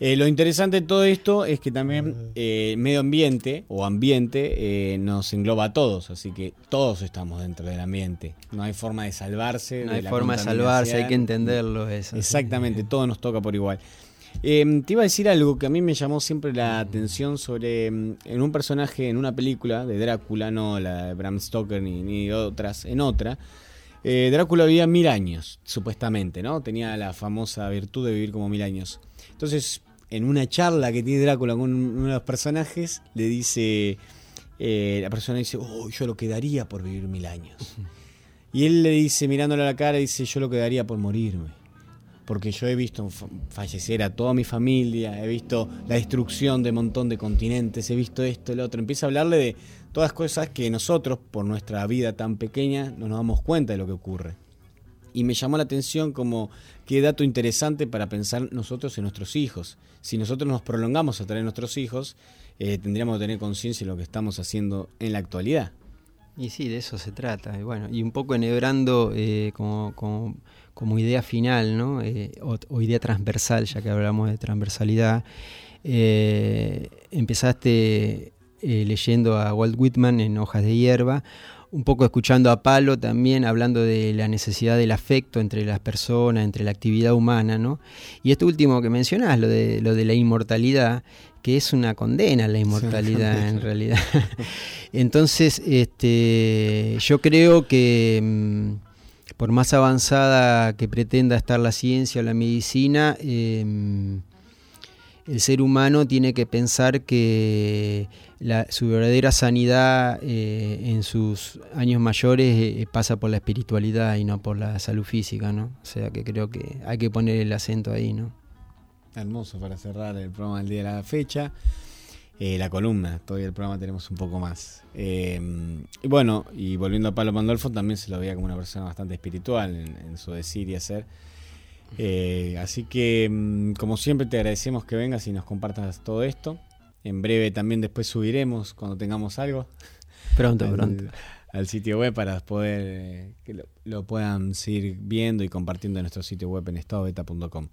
Eh, lo interesante de todo esto es que también eh, medio ambiente o ambiente eh, nos engloba a todos, así que todos estamos dentro del ambiente. No hay forma de salvarse. No hay de forma de salvarse, hay que entenderlo eso. Exactamente, todo nos toca por igual. Eh, te iba a decir algo que a mí me llamó siempre la atención sobre en un personaje, en una película de Drácula, no la de Bram Stoker ni, ni otras, en otra. Eh, Drácula vivía mil años, supuestamente, ¿no? Tenía la famosa virtud de vivir como mil años. Entonces, en una charla que tiene Drácula con uno de los personajes, le dice, eh, la persona dice, oh, yo lo quedaría por vivir mil años. Y él le dice, mirándole a la cara, dice, yo lo quedaría por morirme. Porque yo he visto fallecer a toda mi familia, he visto la destrucción de un montón de continentes, he visto esto, el otro. Empieza a hablarle de todas cosas que nosotros, por nuestra vida tan pequeña, no nos damos cuenta de lo que ocurre. Y me llamó la atención como qué dato interesante para pensar nosotros en nuestros hijos. Si nosotros nos prolongamos a traer nuestros hijos, eh, tendríamos que tener conciencia de lo que estamos haciendo en la actualidad. Y sí, de eso se trata. Y bueno, y un poco enhebrando eh, como, como, idea final, ¿no? Eh, o, idea transversal, ya que hablamos de transversalidad, empezaste leyendo a Walt Whitman en Hojas de Hierba, un poco escuchando a Palo también hablando de la necesidad del afecto entre las personas, entre la actividad humana, ¿no? Y esto último que mencionás, lo de, lo de la inmortalidad, que es una condena a la inmortalidad en realidad. Entonces, este, yo creo que mm, por más avanzada que pretenda estar la ciencia o la medicina, em, el ser humano tiene que pensar que su verdadera sanidad eh, en sus años mayores eh, pasa por la espiritualidad y no por la salud física, ¿no? O sea que creo que hay que poner el acento ahí, ¿no? Hermoso para cerrar el programa del día de la fecha. Eh, la columna, todavía el programa tenemos un poco más. Y bueno, y volviendo a Pablo Pandolfo, también se lo veía como una persona bastante espiritual en su decir y hacer. Eh, así que, mm, como siempre, te agradecemos que vengas y nos compartas todo esto. En breve también después subiremos cuando tengamos algo. Pronto, al, pronto. Al sitio web para poder eh, que lo, lo puedan seguir viendo y compartiendo en nuestro sitio web en estadobeta.com.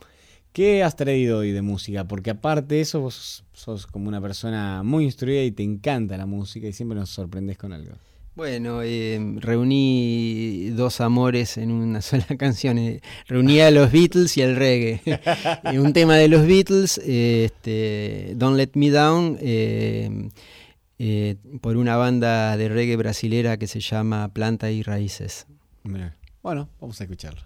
¿Qué has traído hoy de música? Porque aparte de eso, vos sos como una persona muy instruida y te encanta la música y siempre nos sorprendes con algo. Bueno, eh, reuní dos amores en una sola canción. eh, Reuní a los Beatles y al reggae. y un tema de los Beatles, eh, este, Don't Let Me Down, eh, por una banda de reggae brasilera que se llama Planta y Raíces. Bueno, vamos a escucharlo.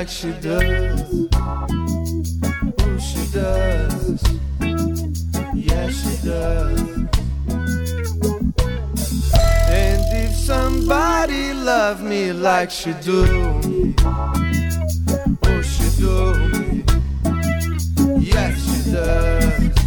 Like she does. Oh, she does. Yes, she does. And if somebody loved me like she do oh, she do. Yes, she does.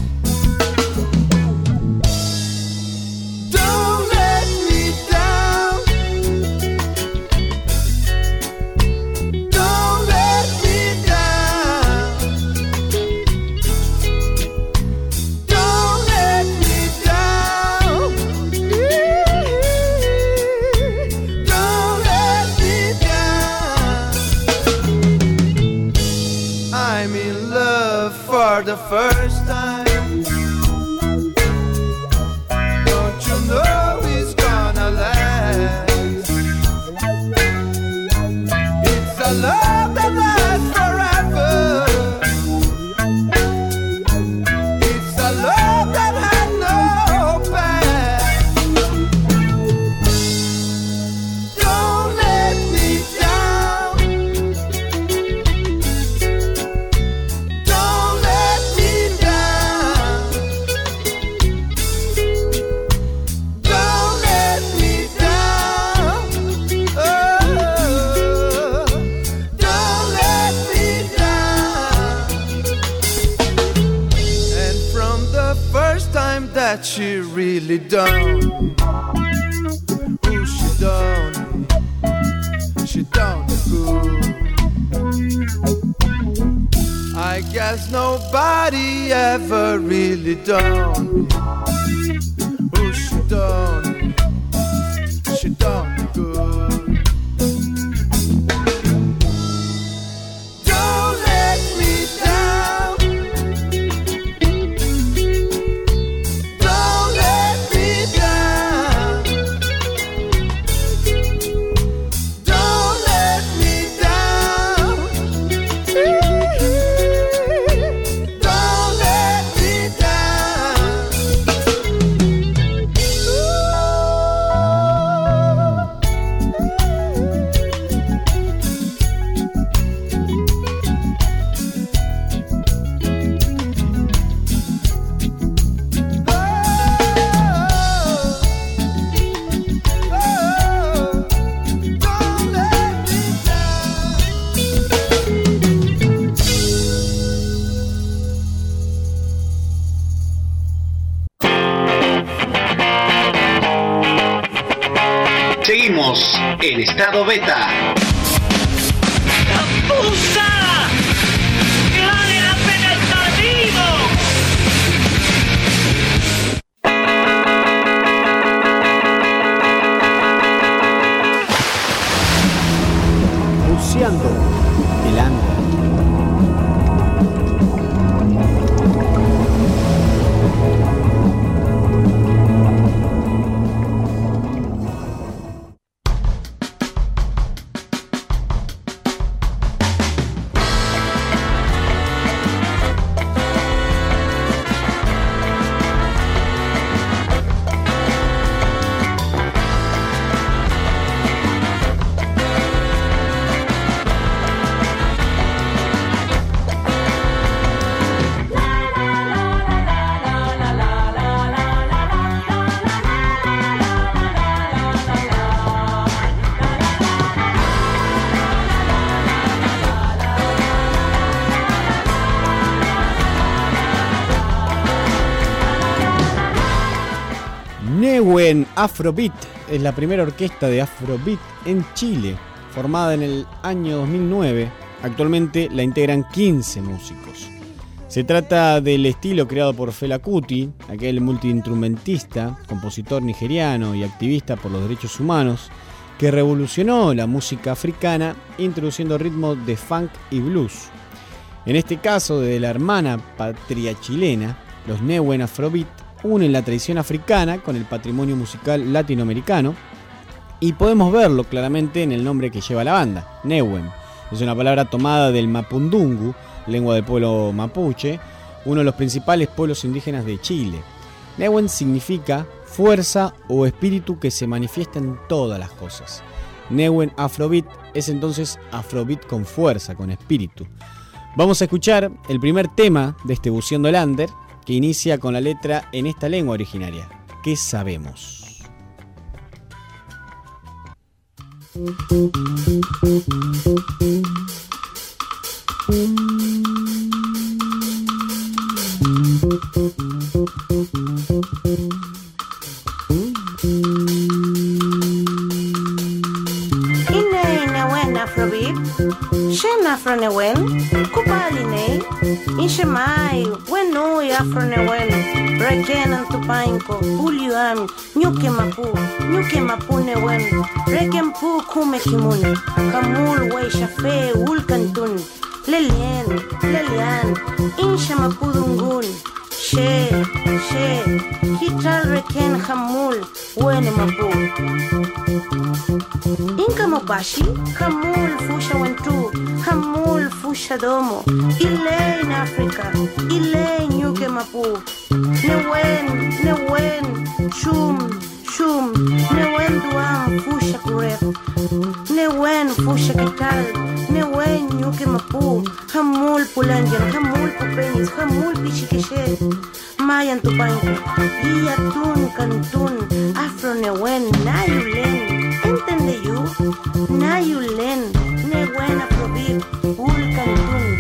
Neuen Afrobeat es la primera orquesta de Afrobeat en Chile, formada en el año 2009. Actualmente la integran 15 músicos. Se trata del estilo creado por Fela Kuti, aquel multiinstrumentista, compositor nigeriano y activista por los derechos humanos, que revolucionó la música africana introduciendo ritmos de funk y blues. En este caso, de la hermana patria chilena, los Neuen Afrobeat unen la tradición africana con el patrimonio musical latinoamericano y podemos verlo claramente en el nombre que lleva la banda, Neuen. Es una palabra tomada del mapundungu, lengua del pueblo mapuche, uno de los principales pueblos indígenas de Chile. Neuen significa fuerza o espíritu que se manifiesta en todas las cosas. Neuen Afrobeat es entonces Afrobeat con fuerza, con espíritu. Vamos a escuchar el primer tema de este Buceando Lander, que inicia con la letra en esta lengua originaria. ¿Qué sabemos? afroneuen, kupalinei, inxemai, wenui afroneuen, rekenan tupainco, uliuami, ñuquemapu, ñuquemapu pu kume kumekimun, kamul weixafe ulkantun, lelien, lelian, inxemapudungun, she, she, hitral reken hamul wene mapu. Inka mopashi, Inkamopashi, fusha fushawentu, hamul fusha wentu, hamul fusha domo, ile in Africa, ile nyuke mapu, newen, newen, shum, shum, newen duam fusha kurep, newen fusha kital, newen nyuke mapu, hamul pulanjan, hamul pupenis, hamul pichikeshe, mayan tupanko, iya tun kantun, afro newen, nayulen, you, nayulen, newen aprobib, ul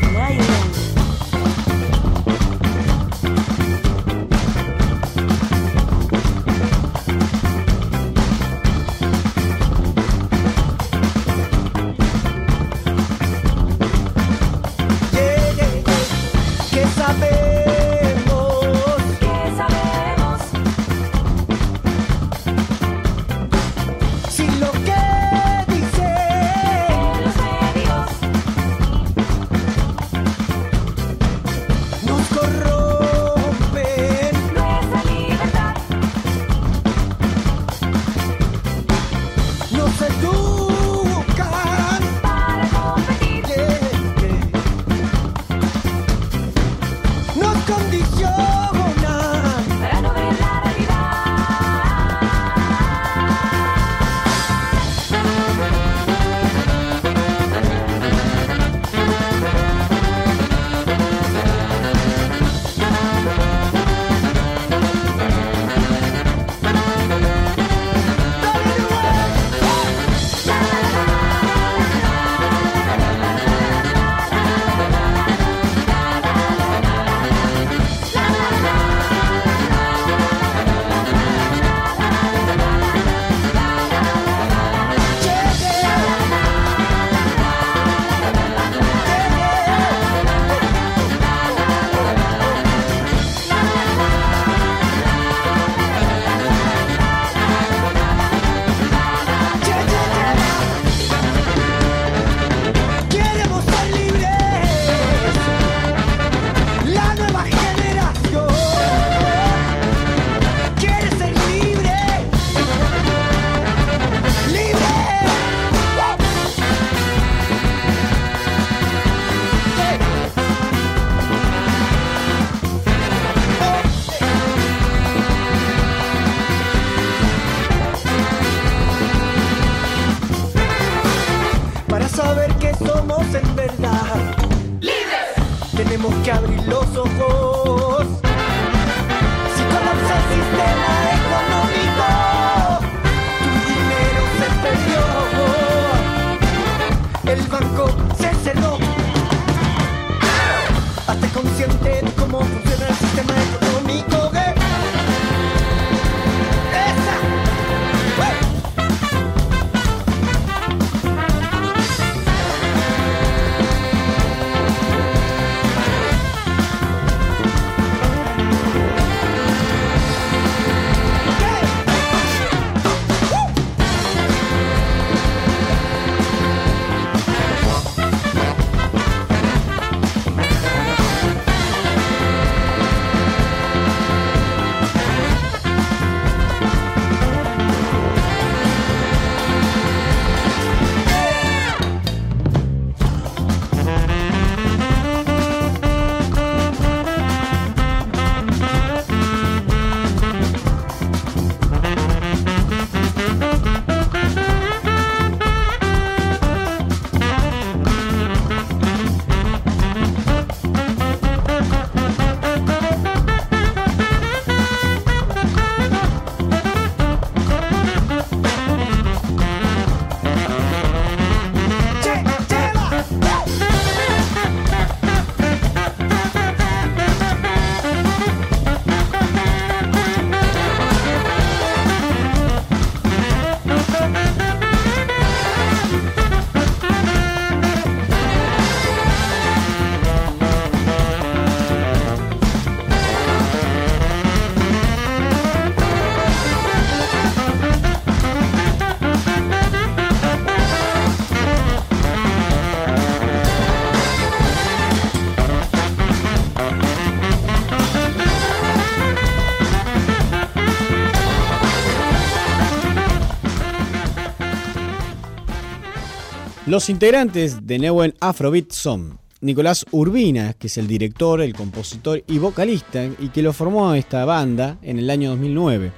Los integrantes de Neuen Afrobeat son Nicolás Urbina, que es el director, el compositor y vocalista, y que lo formó esta banda en el año 2009.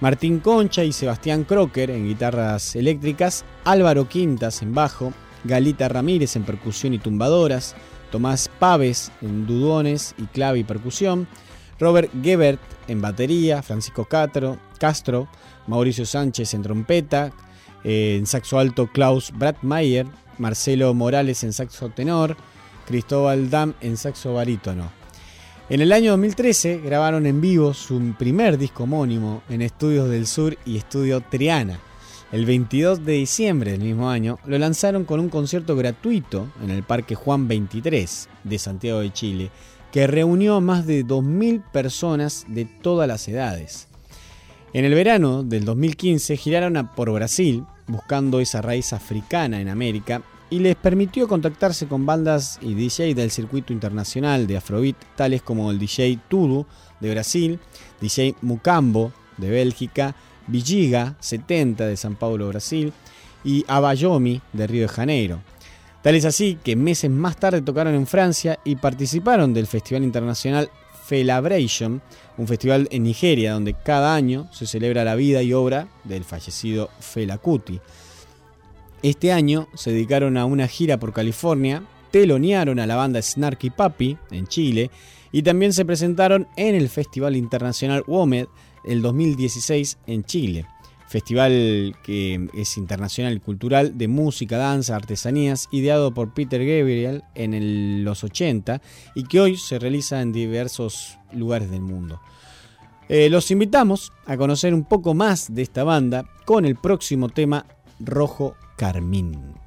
Martín Concha y Sebastián Crocker en guitarras eléctricas, Álvaro Quintas en bajo, Galita Ramírez en percusión y tumbadoras, Tomás Paves en dudones y clave y percusión, Robert Gebert en batería, Francisco Castro, Castro Mauricio Sánchez en trompeta, en saxo alto Klaus Bradmayer, Marcelo Morales en saxo tenor, Cristóbal Dam en saxo barítono. En el año 2013 grabaron en vivo su primer disco homónimo en Estudios del Sur y Estudio Triana. El 22 de diciembre del mismo año lo lanzaron con un concierto gratuito en el Parque Juan 23 de Santiago de Chile, que reunió a más de 2.000 personas de todas las edades. En el verano del 2015 giraron por Brasil, buscando esa raíz africana en América, y les permitió contactarse con bandas y DJ del circuito internacional de Afrobeat, tales como el DJ Tudu de Brasil, DJ Mucambo de Bélgica, Villiga 70 de San Paulo, Brasil, y Abayomi de Río de Janeiro. Tal es así que meses más tarde tocaron en Francia y participaron del Festival Internacional Felabration, un festival en Nigeria donde cada año se celebra la vida y obra del fallecido Fela Kuti. Este año se dedicaron a una gira por California, telonearon a la banda Snarky Papi en Chile y también se presentaron en el Festival Internacional WOMED el 2016 en Chile. Festival que es internacional cultural de música, danza, artesanías, ideado por Peter Gabriel en los 80 y que hoy se realiza en diversos lugares del mundo. Eh, los invitamos a conocer un poco más de esta banda con el próximo tema Rojo Carmín.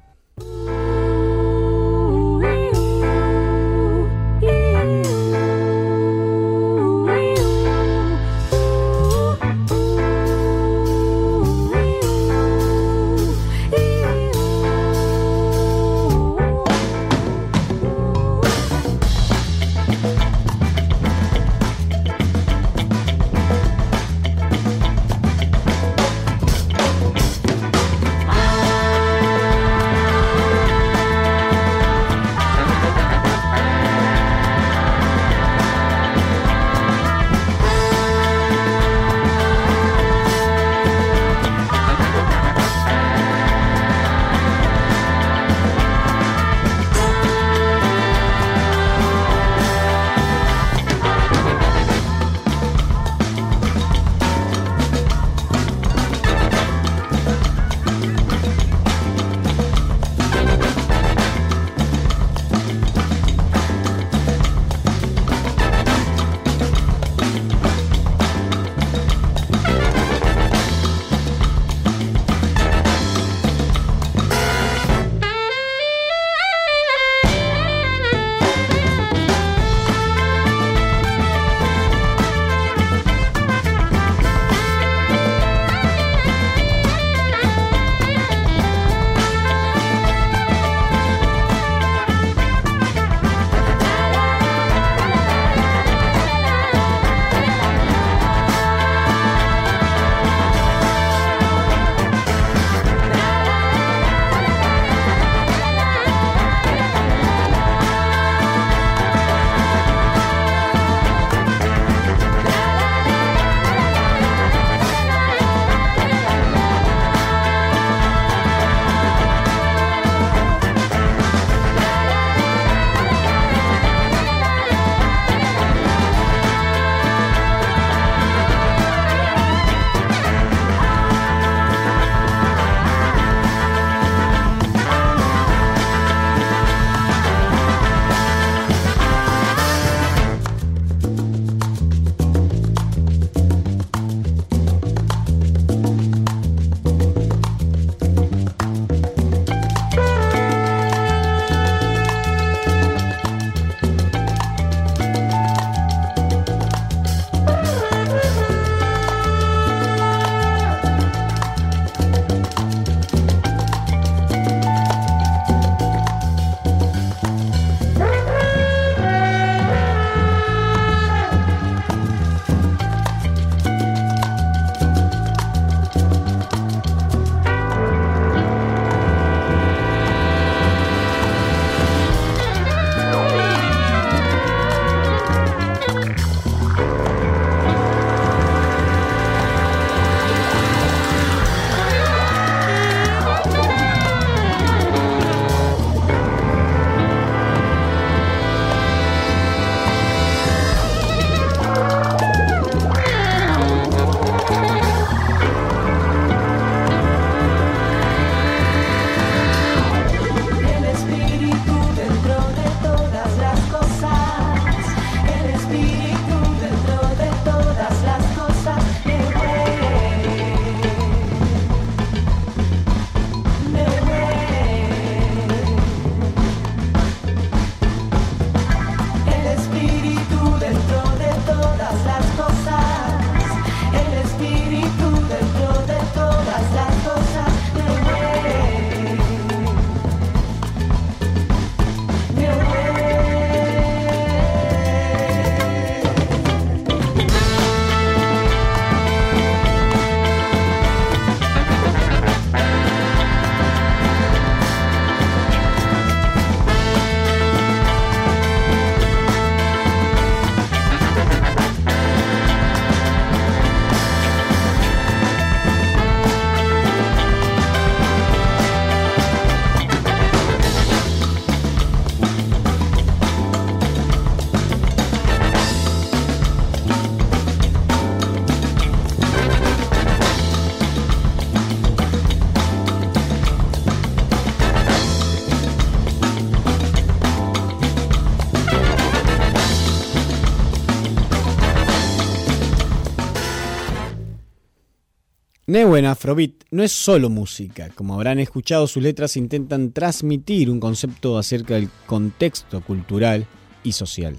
Neuen Afrobeat no es solo música. Como habrán escuchado, sus letras intentan transmitir un concepto acerca del contexto cultural y social.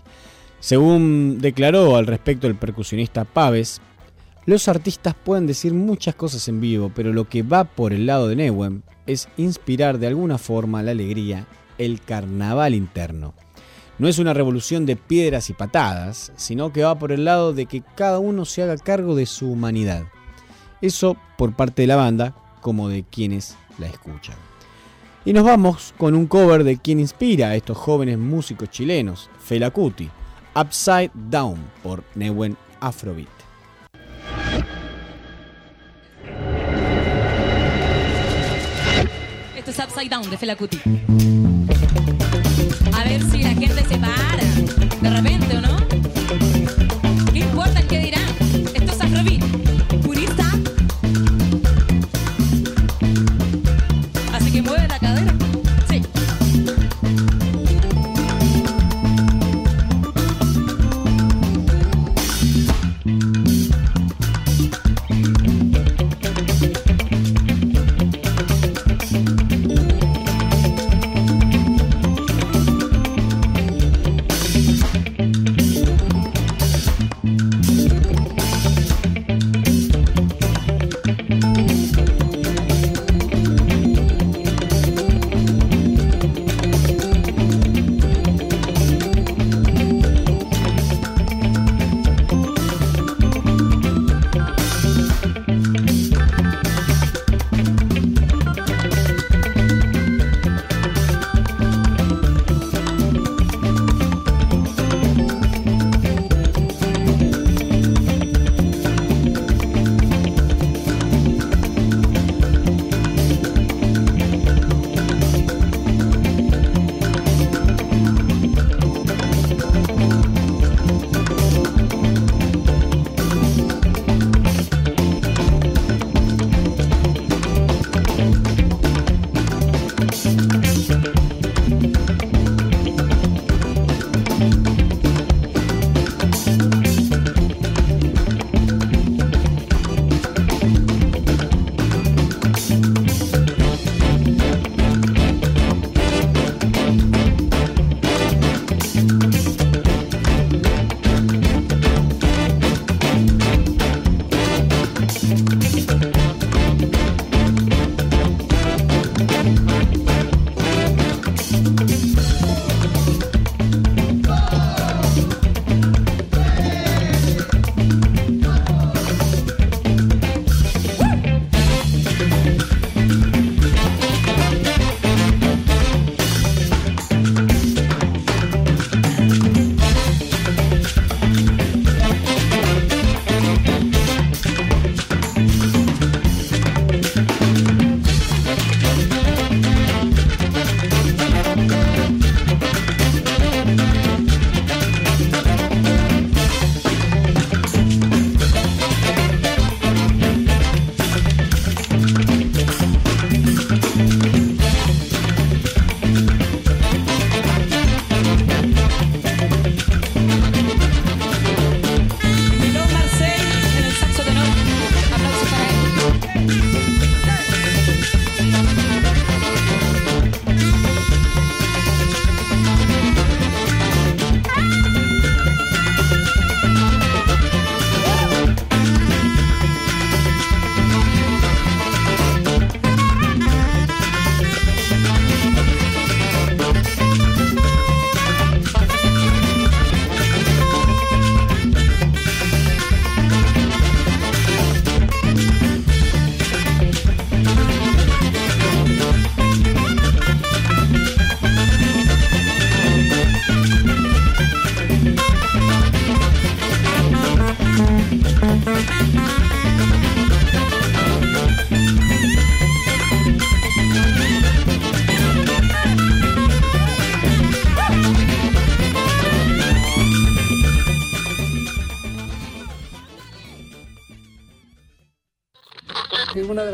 Según declaró al respecto el percusionista Paves, los artistas pueden decir muchas cosas en vivo, pero lo que va por el lado de Neuen es inspirar de alguna forma la alegría, el carnaval interno. No es una revolución de piedras y patadas, sino que va por el lado de que cada uno se haga cargo de su humanidad. Eso por parte de la banda como de quienes la escuchan. Y nos vamos con un cover de quien inspira a estos jóvenes músicos chilenos, Fela Kuti, Upside Down por Neuen Afrobeat. Esto es Upside Down de Fela Kuti. A ver si la gente se para. De repente, ¿o no?